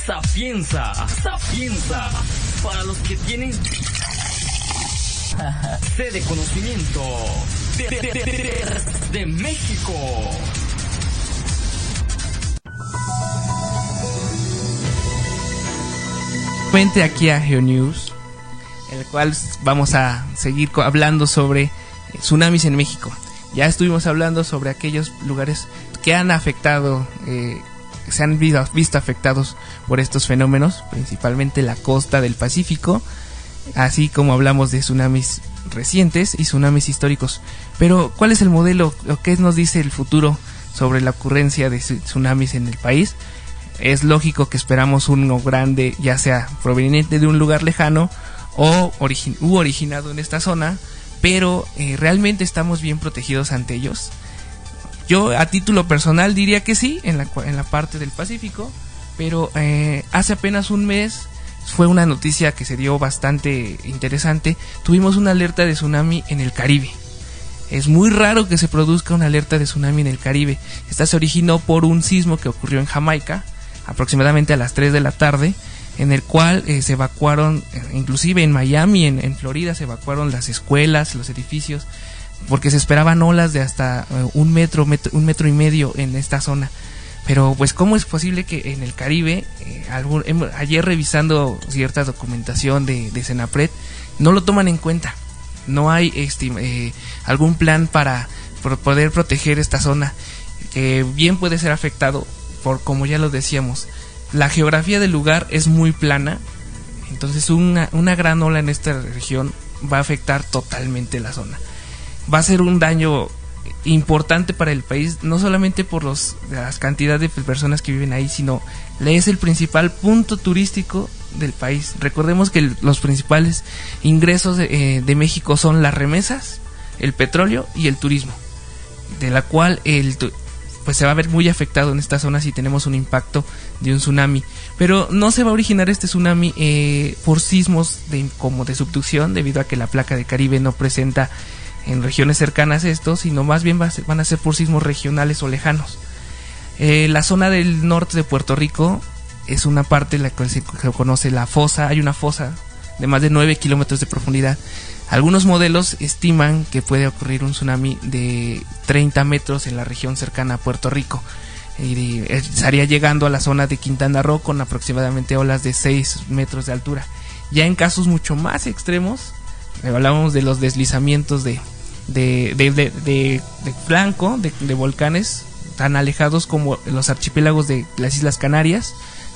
Sapienza, sapienza, para los que tienen sede conocimiento de, de, de, de México. aquí a GeoNews, en el cual vamos a seguir hablando sobre tsunamis en México. Ya estuvimos hablando sobre aquellos lugares que han afectado, eh, se han visto afectados por estos fenómenos, principalmente la costa del Pacífico, así como hablamos de tsunamis recientes y tsunamis históricos. Pero, ¿cuál es el modelo o qué nos dice el futuro sobre la ocurrencia de tsunamis en el país? Es lógico que esperamos uno grande, ya sea proveniente de un lugar lejano o u originado en esta zona, pero eh, ¿realmente estamos bien protegidos ante ellos? Yo a título personal diría que sí, en la, parte del Pacífico, pero eh, hace apenas un mes fue una noticia que se dio bastante interesante. Tuvimos una alerta de tsunami en el Caribe. Es muy raro que se produzca una alerta de tsunami en el Caribe. Esta se originó por un sismo que ocurrió en Jamaica, aproximadamente a las 3 de la tarde, en el cual eh, se evacuaron, eh, inclusive en Miami, en, Florida, se evacuaron las escuelas, los edificios, porque se esperaban olas de hasta eh, un metro, un metro y medio en esta zona. Pero pues cómo es posible que en el Caribe, eh, ayer revisando cierta documentación de, de Senapred, no lo toman en cuenta. No hay eh, algún plan para poder proteger esta zona, que bien puede ser afectado por, como ya lo decíamos, la geografía del lugar es muy plana, entonces una, una gran ola en esta región va a afectar totalmente la zona. Va a ser un daño importante para el país, no solamente por los, las cantidades de personas que viven ahí, sino es el principal punto turístico del país. Recordemos que los principales ingresos de, eh, de, México son las remesas, el petróleo y el turismo, de la cual el pues se va a ver muy afectado en esta zona si tenemos un impacto de un tsunami. Pero no se va a originar este tsunami eh, por sismos de, como de subducción, debido a que la placa de Caribe no presenta en regiones cercanas a esto, sino más bien van a ser por sismos regionales o lejanos. Eh, la zona del norte de Puerto Rico es una parte la que se conoce la fosa, hay una fosa de más de 9 kilómetros de profundidad. Algunos modelos estiman que puede ocurrir un tsunami de 30 metros en la región cercana a Puerto Rico. Y estaría llegando a la zona de Quintana Roo con aproximadamente olas de 6 metros de altura. Ya en casos mucho más extremos, hablábamos de los deslizamientos de, de, de, de, flanco, de, volcanes tan alejados como los archipiélagos de las Islas Canarias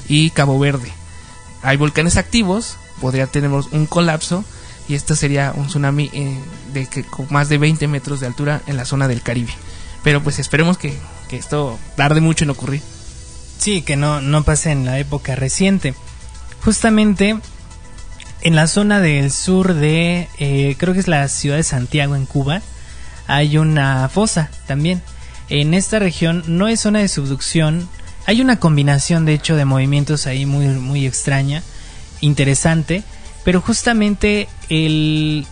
y Cabo Verde. Hay volcanes activos, podría tener un colapso y esto sería un tsunami eh, de que, con más de 20 metros de altura en la zona del Caribe. Pero pues esperemos que, que esto tarde mucho en ocurrir. Sí, que no, no pase en la época reciente. Justamente en la zona del sur de, eh, creo que es la ciudad de Santiago en Cuba, hay una fosa también. En esta región no es zona de subducción, hay una combinación de hecho de movimientos ahí muy, muy extraña, interesante, pero justamente el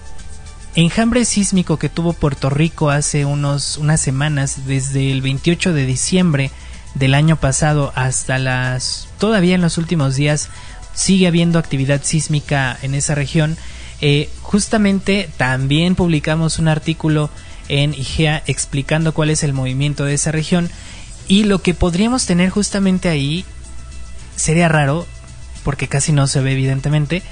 enjambre sísmico que tuvo Puerto Rico hace unos, unas semanas, desde el 28 de diciembre del año pasado hasta las... todavía en los últimos días sigue habiendo actividad sísmica en esa región. Eh, justamente también publicamos un artículo en IGEA explicando cuál es el movimiento de esa región y lo que podríamos tener justamente ahí sería raro porque casi no se ve evidentemente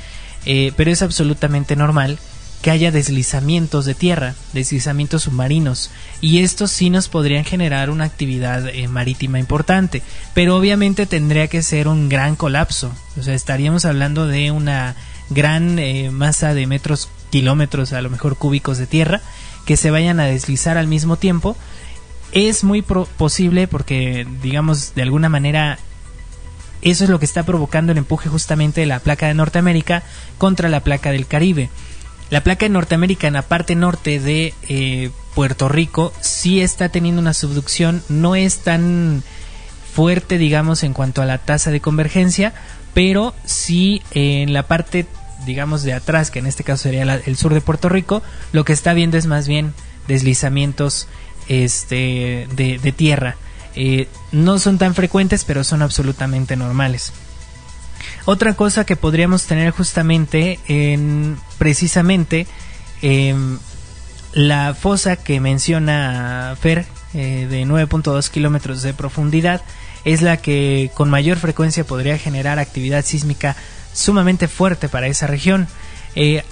eh, pero es absolutamente normal que haya deslizamientos de tierra, deslizamientos submarinos, y estos sí nos podrían generar una actividad eh, marítima importante, pero obviamente tendría que ser un gran colapso, o sea, estaríamos hablando de una gran eh, masa de metros, kilómetros a lo mejor cúbicos de tierra, que se vayan a deslizar al mismo tiempo, es muy posible porque, digamos, de alguna manera eso es lo que está provocando el empuje justamente de la placa de Norteamérica contra la placa del Caribe. La placa Norteamérica en la parte norte de eh, Puerto Rico sí está teniendo una subducción, no es tan fuerte digamos en cuanto a la tasa de convergencia, pero sí en la parte digamos de atrás, que en este caso sería el sur de Puerto Rico, lo que está viendo es más bien deslizamientos este, de tierra. Eh, no son tan frecuentes, pero son absolutamente normales. Otra cosa que podríamos tener justamente en precisamente em, la fosa que menciona Fer eh, de 9.2 kilómetros de profundidad es la que con mayor frecuencia podría generar actividad sísmica sumamente fuerte para esa región. Eh,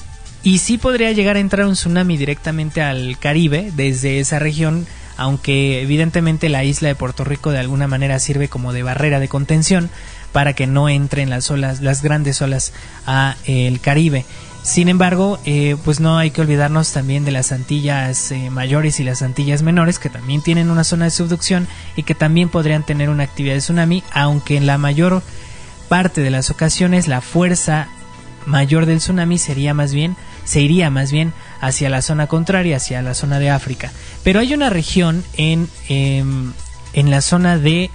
y sí podría llegar a entrar un tsunami directamente al Caribe desde esa región aunque evidentemente la isla de Puerto Rico de alguna manera sirve como de barrera de contención para que no entren las olas, las grandes olas a el Caribe. Sin embargo, eh, pues no hay que olvidarnos también de las Antillas eh, mayores y las Antillas menores, que también tienen una zona de subducción y que también podrían tener una actividad de tsunami, aunque en la mayor parte de las ocasiones la fuerza mayor del tsunami sería más bien, se iría más bien hacia la zona contraria, hacia la zona de África. Pero hay una región en, em, en la zona de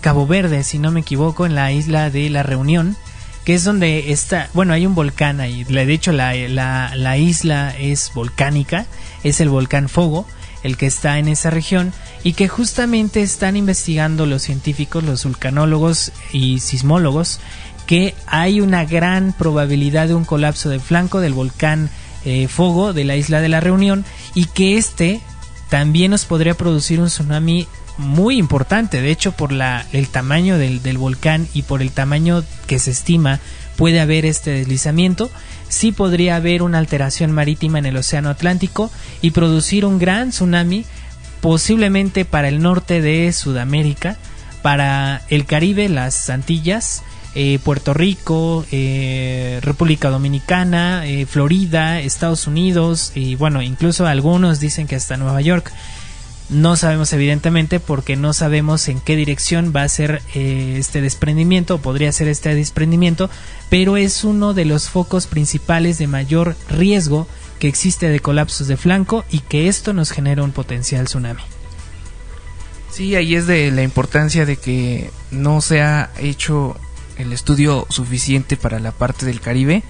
Cabo Verde, si no me equivoco, en la isla de La Reunión, que es donde está, bueno, hay un volcán ahí, de hecho la, la, la isla es volcánica, es el volcán Fogo, el que está en esa región y que justamente están investigando los científicos, los vulcanólogos y sismólogos que hay una gran probabilidad de un colapso del flanco del volcán eh, Fogo de la isla de la Reunión y que este también nos podría producir un tsunami muy importante. De hecho, por la, el tamaño del, del volcán y por el tamaño que se estima puede haber este deslizamiento, sí podría haber una alteración marítima en el Océano Atlántico y producir un gran tsunami posiblemente para el norte de Sudamérica, para el Caribe, las Antillas eh, Puerto Rico, eh, República Dominicana, eh, Florida, Estados Unidos y bueno, incluso algunos dicen que hasta Nueva York. No sabemos evidentemente porque no sabemos en qué dirección va a ser este desprendimiento o podría ser este desprendimiento, pero es uno de los focos principales de mayor riesgo que existe de colapsos de flanco y que esto nos genera un potencial tsunami. Sí, ahí es de la importancia de que no se ha hecho el estudio suficiente para la parte del Caribe.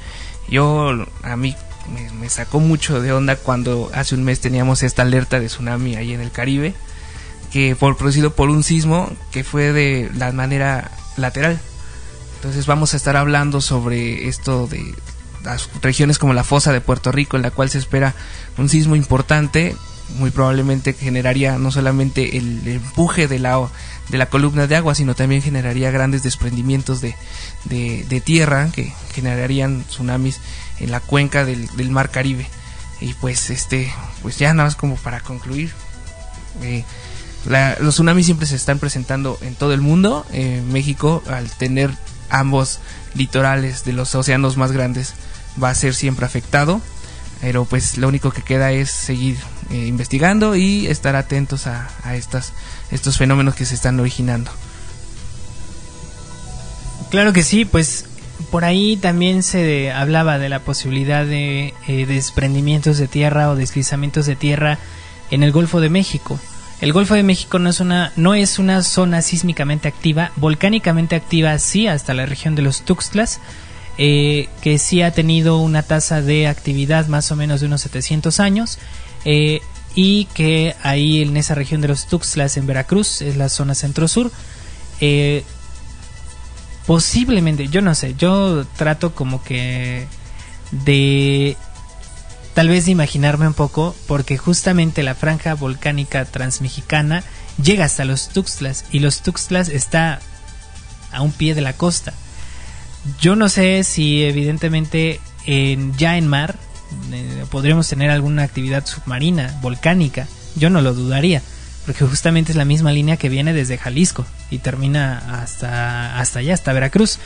Yo, a mí me, sacó mucho de onda cuando hace un mes teníamos esta alerta de tsunami ahí en el Caribe, que fue producido por un sismo que fue de la manera lateral. Entonces vamos a estar hablando sobre esto de las regiones como la fosa de Puerto Rico, en la cual se espera un sismo importante, muy probablemente generaría no solamente el empuje de la de la columna de agua, sino también generaría grandes desprendimientos de, de, tierra que generarían tsunamis en la cuenca del, del, mar Caribe. Y pues este, pues ya nada más como para concluir. Eh, los tsunamis siempre se están presentando en todo el mundo. Eh, México, al tener ambos litorales de los océanos más grandes, va a ser siempre afectado. Pero pues lo único que queda es seguir eh, investigando y estar atentos a, a estas estos fenómenos que se están originando. Claro que sí, pues por ahí también se hablaba de la posibilidad de eh, desprendimientos de tierra o deslizamientos de tierra en el Golfo de México. El Golfo de México no es una, no es una zona sísmicamente activa, volcánicamente activa sí hasta la región de los Tuxtlas, eh, que sí ha tenido una tasa de actividad más o menos de unos 700 años, eh, y que ahí en esa región de los Tuxtlas en Veracruz, es la zona centro-sur, eh, posiblemente, yo no sé, yo trato como que de tal vez de imaginarme un poco, porque justamente la franja volcánica transmexicana llega hasta los Tuxtlas y los Tuxtlas está a un pie de la costa. Yo no sé si evidentemente en, ya en mar eh, podríamos tener alguna actividad submarina, volcánica, yo no lo dudaría, porque justamente es la misma línea que viene desde Jalisco y termina hasta, hasta allá, hasta Veracruz.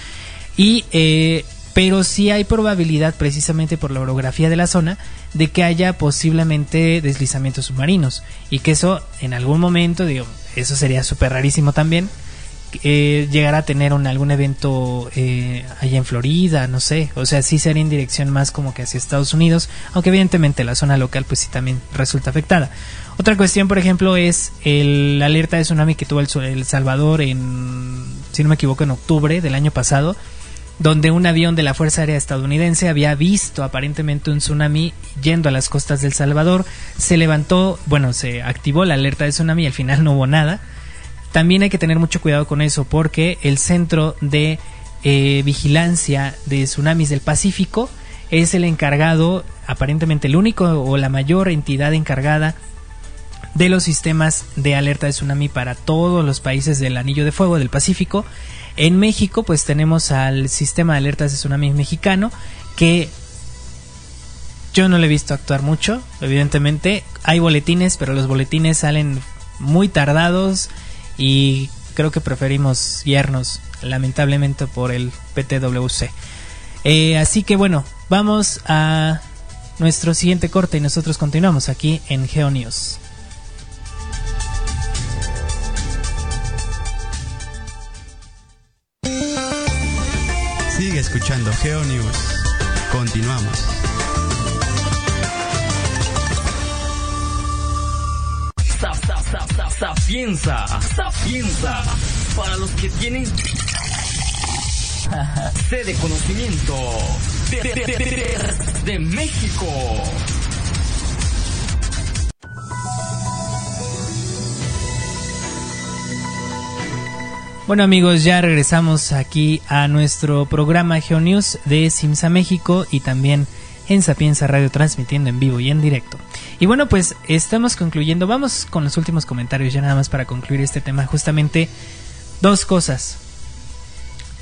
Y eh, pero sí hay probabilidad, precisamente por la orografía de la zona, de que haya posiblemente deslizamientos submarinos y que eso en algún momento, digo, eso sería súper rarísimo también, eh, llegar a tener un, algún evento eh, allá en Florida, no sé, o sea, sí sería en dirección más como que hacia Estados Unidos, aunque evidentemente la zona local pues sí también resulta afectada. Otra cuestión, por ejemplo, es el alerta de tsunami que tuvo el, el Salvador en, si no me equivoco, en octubre del año pasado donde un avión de la Fuerza Aérea estadounidense había visto aparentemente un tsunami yendo a las costas del Salvador. Se levantó, bueno, se activó la alerta de tsunami y al final no hubo nada. También hay que tener mucho cuidado con eso porque el Centro de eh, Vigilancia de Tsunamis del Pacífico es el encargado, aparentemente el único o la mayor entidad encargada de los sistemas de alerta de tsunami para todos los países del Anillo de Fuego del Pacífico en México, pues tenemos al sistema de alertas de tsunami mexicano, que yo no le he visto actuar mucho, evidentemente. Hay boletines, pero los boletines salen muy tardados y creo que preferimos guiarnos, lamentablemente, por el PTWC. Eh, así que bueno, vamos a nuestro siguiente corte y nosotros continuamos aquí en GeoNews. Sigue escuchando GeoNews. Continuamos. Sapienza, sapienza, para los que tienen sede de conocimiento de, de, de, de México. Bueno amigos, ya regresamos aquí a nuestro programa GeoNews de Simsa México y también en Sapienza Radio transmitiendo en vivo y en directo. Y bueno, pues estamos concluyendo, vamos con los últimos comentarios ya nada más para concluir este tema. Justamente dos cosas.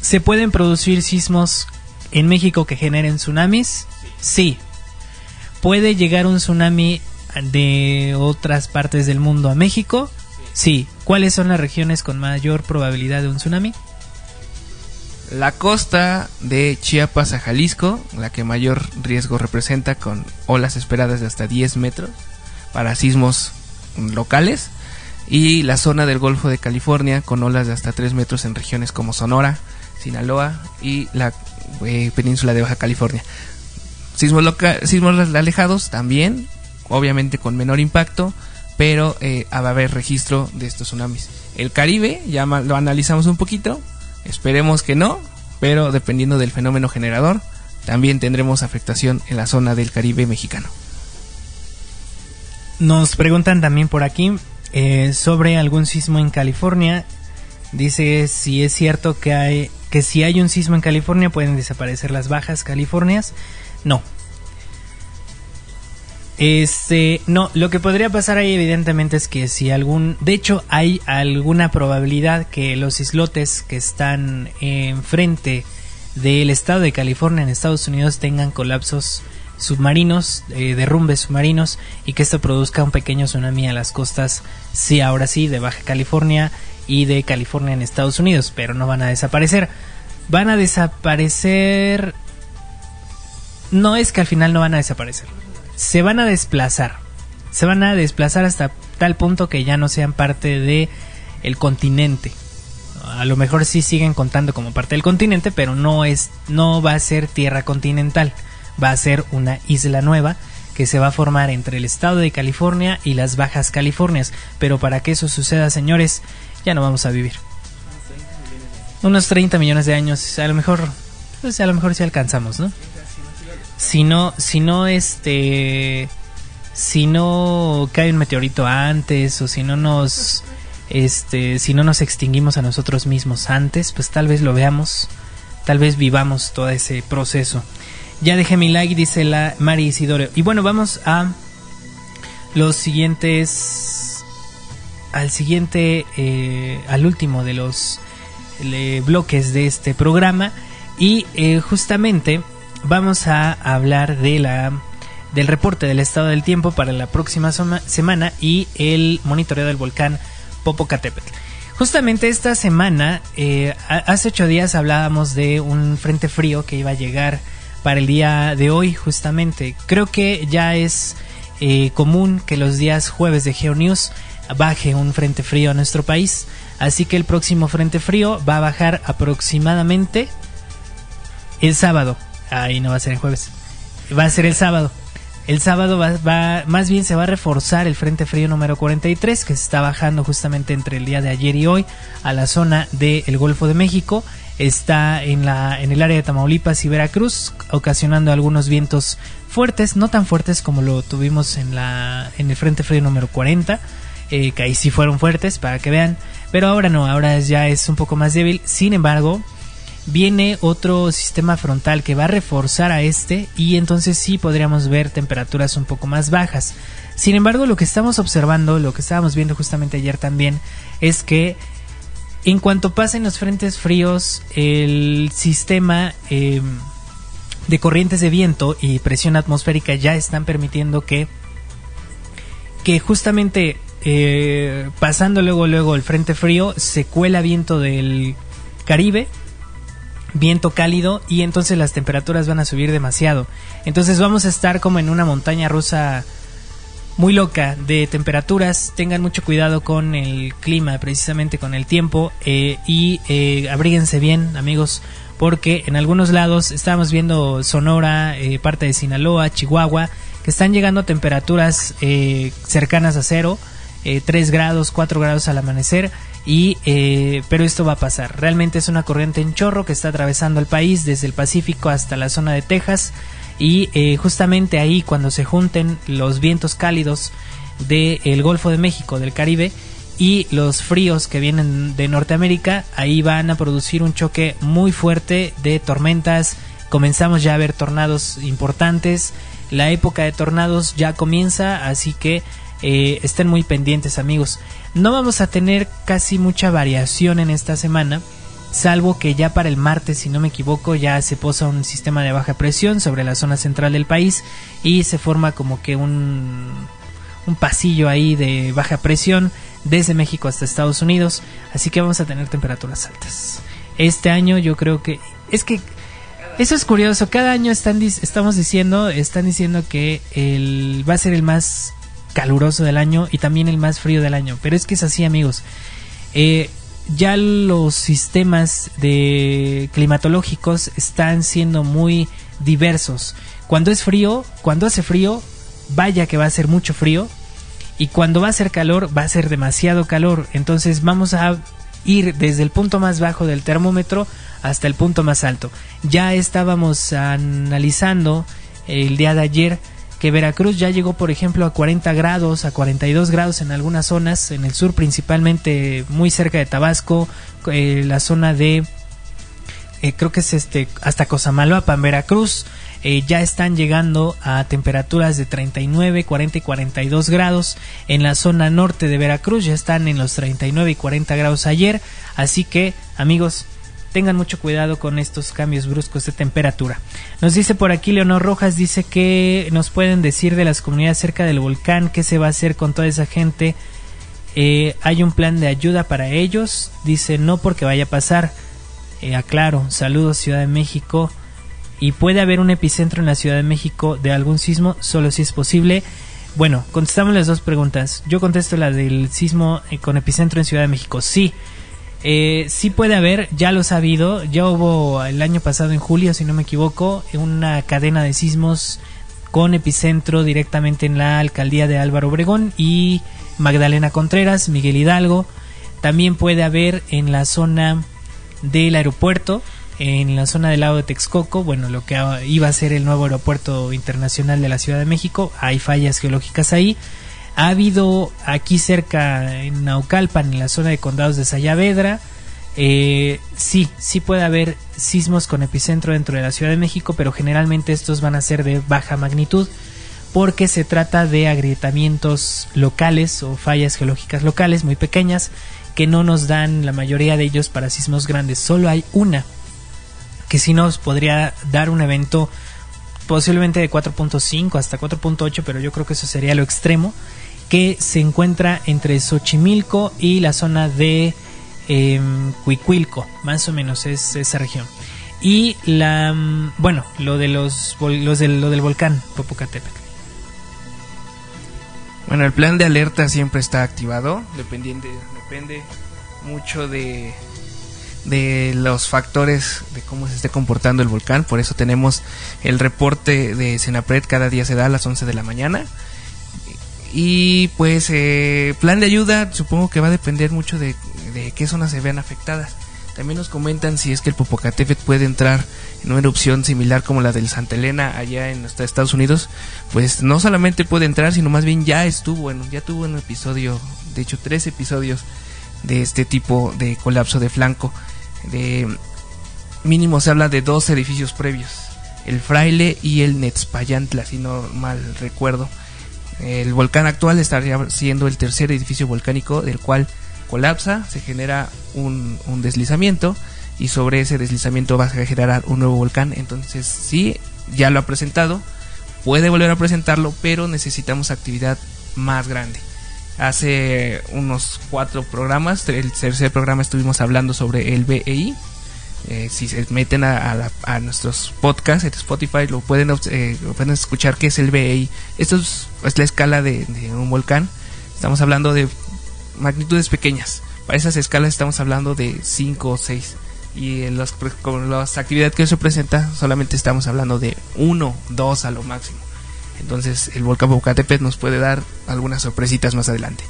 ¿Se pueden producir sismos en México que generen tsunamis? Sí. ¿Puede llegar un tsunami de otras partes del mundo a México? Sí. ¿Cuáles son las regiones con mayor probabilidad de un tsunami? La costa de Chiapas a Jalisco, la que mayor riesgo representa con olas esperadas de hasta 10 metros para sismos locales. Y la zona del Golfo de California con olas de hasta 3 metros en regiones como Sonora, Sinaloa y la eh, península de Baja California. Sismos, sismos alejados también, obviamente con menor impacto, pero eh, va a haber registro de estos tsunamis. El Caribe, ya lo analizamos un poquito, esperemos que no, pero dependiendo del fenómeno generador, también tendremos afectación en la zona del Caribe mexicano. Nos preguntan también por aquí eh, sobre algún sismo en California. Dice si es cierto que hay que si hay un sismo en California pueden desaparecer las bajas Californias. No, este, no, lo que podría pasar ahí evidentemente es que si algún, de hecho hay alguna probabilidad que los islotes que están enfrente del estado de California en Estados Unidos tengan colapsos submarinos, eh, derrumbes submarinos y que esto produzca un pequeño tsunami a las costas, sí, ahora sí, de Baja California y de California en Estados Unidos, pero no van a desaparecer. Van a desaparecer... No es que al final no van a desaparecer se van a desplazar. Se van a desplazar hasta tal punto que ya no sean parte de el continente. A lo mejor sí siguen contando como parte del continente, pero no es no va a ser tierra continental, va a ser una isla nueva que se va a formar entre el estado de California y las Bajas Californias. Pero para que eso suceda, señores, ya no vamos a vivir. Unos 30 millones de años, a lo mejor, pues a lo mejor sí alcanzamos, ¿no? Si no, si no, este, si no cae un meteorito antes o si no nos, este, si no nos extinguimos a nosotros mismos antes, pues tal vez lo veamos, tal vez vivamos todo ese proceso. Ya dejé mi like, dice la Mari Isidoro. Y bueno, vamos a los siguientes, al siguiente, eh, al último de los eh, bloques de este programa y eh, justamente vamos a hablar de la del reporte del estado del tiempo para la próxima semana y el monitoreo del volcán Popocatépetl. Justamente esta semana, eh, hace ocho días hablábamos de un frente frío que iba a llegar para el día de hoy, justamente. Creo que ya es común que los días jueves de GeoNews baje un frente frío a nuestro país. Así que el próximo frente frío va a bajar aproximadamente el sábado. Ahí no va a ser el jueves. Va a ser el sábado. El sábado va, más bien se va a reforzar el frente frío número 43 que se está bajando justamente entre el día de ayer y hoy a la zona del Golfo de México. Está en, la, en el área de Tamaulipas y Veracruz, ocasionando algunos vientos fuertes, no tan fuertes como lo tuvimos en, la, en el frente frío número 40, eh, que ahí sí fueron fuertes para que vean. Pero ahora no, ahora ya es un poco más débil. Sin embargo, viene otro sistema frontal que va a reforzar a este y entonces sí podríamos ver temperaturas un poco más bajas. Sin embargo, lo que estamos observando, lo que estábamos viendo justamente ayer también, es que en cuanto pasen los frentes fríos, el sistema em, de corrientes de viento y presión atmosférica ya están permitiendo que, que justamente eh, pasando luego luego el frente frío se cuela viento del Caribe viento cálido y entonces las temperaturas van a subir demasiado entonces vamos a estar como en una montaña rusa muy loca de temperaturas tengan mucho cuidado con el clima precisamente con el tiempo eh, y eh, abríguense bien amigos porque en algunos lados estamos viendo Sonora parte de Sinaloa Chihuahua que están llegando a temperaturas cercanas a cero 3 eh, grados, 4 grados al amanecer. Y, eh, pero esto va a pasar. Realmente es una corriente en chorro que está atravesando el país desde el Pacífico hasta la zona de Texas. Y eh, justamente ahí, cuando se junten los vientos cálidos del Golfo de México, del Caribe, y los fríos que vienen de Norteamérica, ahí van a producir un choque muy fuerte de tormentas. Comenzamos ya a ver tornados importantes. La época de tornados ya comienza, así que eh, estén muy pendientes amigos. No vamos a tener casi mucha variación en esta semana, salvo que ya para el martes, si no me equivoco, ya se posa un sistema de baja presión sobre la zona central del país y se forma como que un, un pasillo ahí de baja presión desde México hasta Estados Unidos, así que vamos a tener temperaturas altas. Este año yo creo que es que eso es curioso, cada año están estamos diciendo, están diciendo que el va a ser el más caluroso del año y también el más frío del año. Pero es que es así, amigos. Eh, ya los sistemas de climatológicos están siendo muy diversos. Cuando es frío, cuando hace frío, vaya que va a ser mucho frío. Y cuando va a ser calor, va a ser demasiado calor. Entonces vamos a ir desde el punto más bajo del termómetro hasta el punto más alto. Ya estábamos analizando el día de ayer que Veracruz ya llegó, por ejemplo, a 40 grados, a 42 grados en algunas zonas, en el sur principalmente muy cerca de Tabasco, eh, la zona de, eh, creo que es este, hasta Cosamaloapan, Veracruz, eh, ya están llegando a temperaturas de 39, 40 y 42 grados. En la zona norte de Veracruz ya están en los 39 y 40 grados ayer. Así que, amigos, tengan mucho cuidado con estos cambios bruscos de temperatura. Nos dice por aquí Leonor Rojas, dice que nos pueden decir de las comunidades cerca del volcán, qué se va a hacer con toda esa gente. Eh, hay un plan de ayuda para ellos, dice no porque vaya a pasar. Eh, aclaro, saludos Ciudad de México. Y puede haber un epicentro en la Ciudad de México de algún sismo, solo si es posible. Bueno, contestamos las dos preguntas. Yo contesto la del sismo eh, con epicentro en Ciudad de México. Sí, eh, sí puede haber, ya lo ha habido, ya hubo el año pasado en julio, si no me equivoco, una cadena de sismos con epicentro directamente en la alcaldía de Álvaro Obregón y Magdalena Contreras, Miguel Hidalgo. También puede haber en la zona del aeropuerto, en la zona del lado de Texcoco, bueno, lo que iba a ser el nuevo aeropuerto internacional de la Ciudad de México, hay fallas geológicas ahí. Ha habido aquí cerca en Naucalpan, en la zona de condados de Sayavedra, eh, sí, sí puede haber sismos con epicentro dentro de la Ciudad de México, pero generalmente estos van a ser de baja magnitud porque se trata de agrietamientos locales o fallas geológicas locales muy pequeñas que no nos dan la mayoría de ellos para sismos grandes. Solo hay una que sí nos podría dar un evento posiblemente de 4.5 hasta 4.8, pero yo creo que eso sería lo extremo, que se encuentra entre Xochimilco y la zona de eh, Cuicuilco, más o menos es esa región. Y la, mm, bueno, lo de los, los del, lo del volcán Popocatépetl. Bueno, el plan de alerta siempre está activado, dependiente, depende mucho de, de los factores de cómo se esté comportando el volcán. Por eso tenemos el reporte de Senapred cada día se da a las 11 de la mañana. Y pues eh, plan de ayuda supongo que va a depender mucho de de qué zonas se vean afectadas. También nos comentan si es que el Popocatépetl puede entrar en una erupción similar como la del Santa Elena allá en Estados Unidos. Pues no solamente puede entrar, sino más bien ya estuvo, bueno, ya tuvo un episodio, de hecho tres episodios de este tipo de colapso de flanco. De mínimo se habla de dos edificios previos, el Fraile y el Netzpayantla, si no mal recuerdo. El volcán actual estaría siendo el tercer edificio volcánico del cual colapsa, se genera un, deslizamiento y sobre ese deslizamiento va a generar un nuevo volcán. Entonces sí, ya lo ha presentado, puede volver a presentarlo, pero necesitamos actividad más grande. Hace unos cuatro programas, el tercer programa estuvimos hablando sobre el BEI. Eh, si se meten a, nuestros podcasts en Spotify lo pueden, eh, escuchar qué es el BEI. Esto es, la escala de, un volcán. Estamos hablando de magnitudes pequeñas. Para esas escalas estamos hablando de 5 o 6. Y en las, con las actividades que se presenta solamente estamos hablando de 1, 2 a lo máximo. Entonces el volcán Popocatépetl nos puede dar algunas sorpresitas más adelante.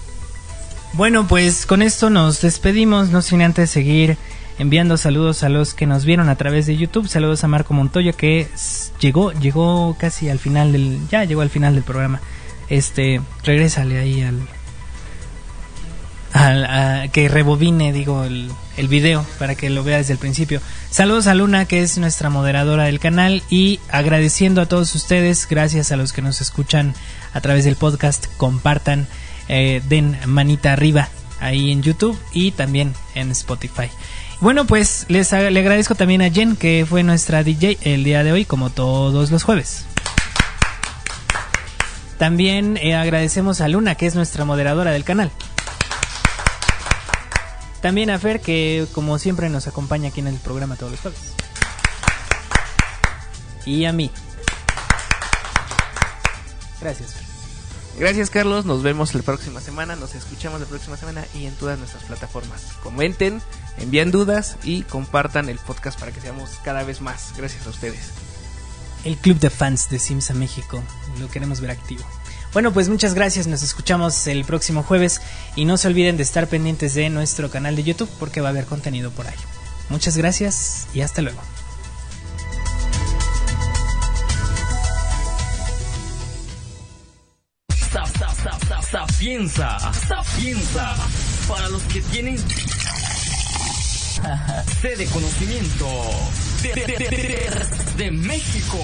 Bueno, pues con esto nos despedimos, no sin antes seguir enviando saludos a los que nos vieron a través de YouTube. Saludos a Marco Montoya que llegó, llegó casi al final del, ya llegó al final del programa. Este, regrésale ahí al, que rebobine, digo, el, el video para que lo vea desde el principio. Saludos a Luna, que es nuestra moderadora del canal, y agradeciendo a todos ustedes, gracias a los que nos escuchan a través del podcast, compartan, eh, den manita arriba ahí en YouTube y también en Spotify. Bueno, pues les le agradezco también a Jen, que fue nuestra DJ el día de hoy, como todos los jueves. También eh, agradecemos a Luna, que es nuestra moderadora del canal. También a Fer, que como siempre nos acompaña aquí en el programa todos los jueves. Y a mí. Gracias. Gracias Carlos, nos vemos la próxima semana, nos escuchamos la próxima semana y en todas nuestras plataformas. Comenten, envíen dudas y compartan el podcast para que seamos cada vez más. Gracias a ustedes. El club de fans de Simsa México, lo queremos ver activo. Bueno, pues muchas gracias, nos escuchamos el próximo jueves y no se olviden de estar pendientes de nuestro canal de YouTube porque va a haber contenido por ahí. Muchas gracias y hasta luego. Sapienza, sapienza, para los que tienen sede conocimiento de, de México.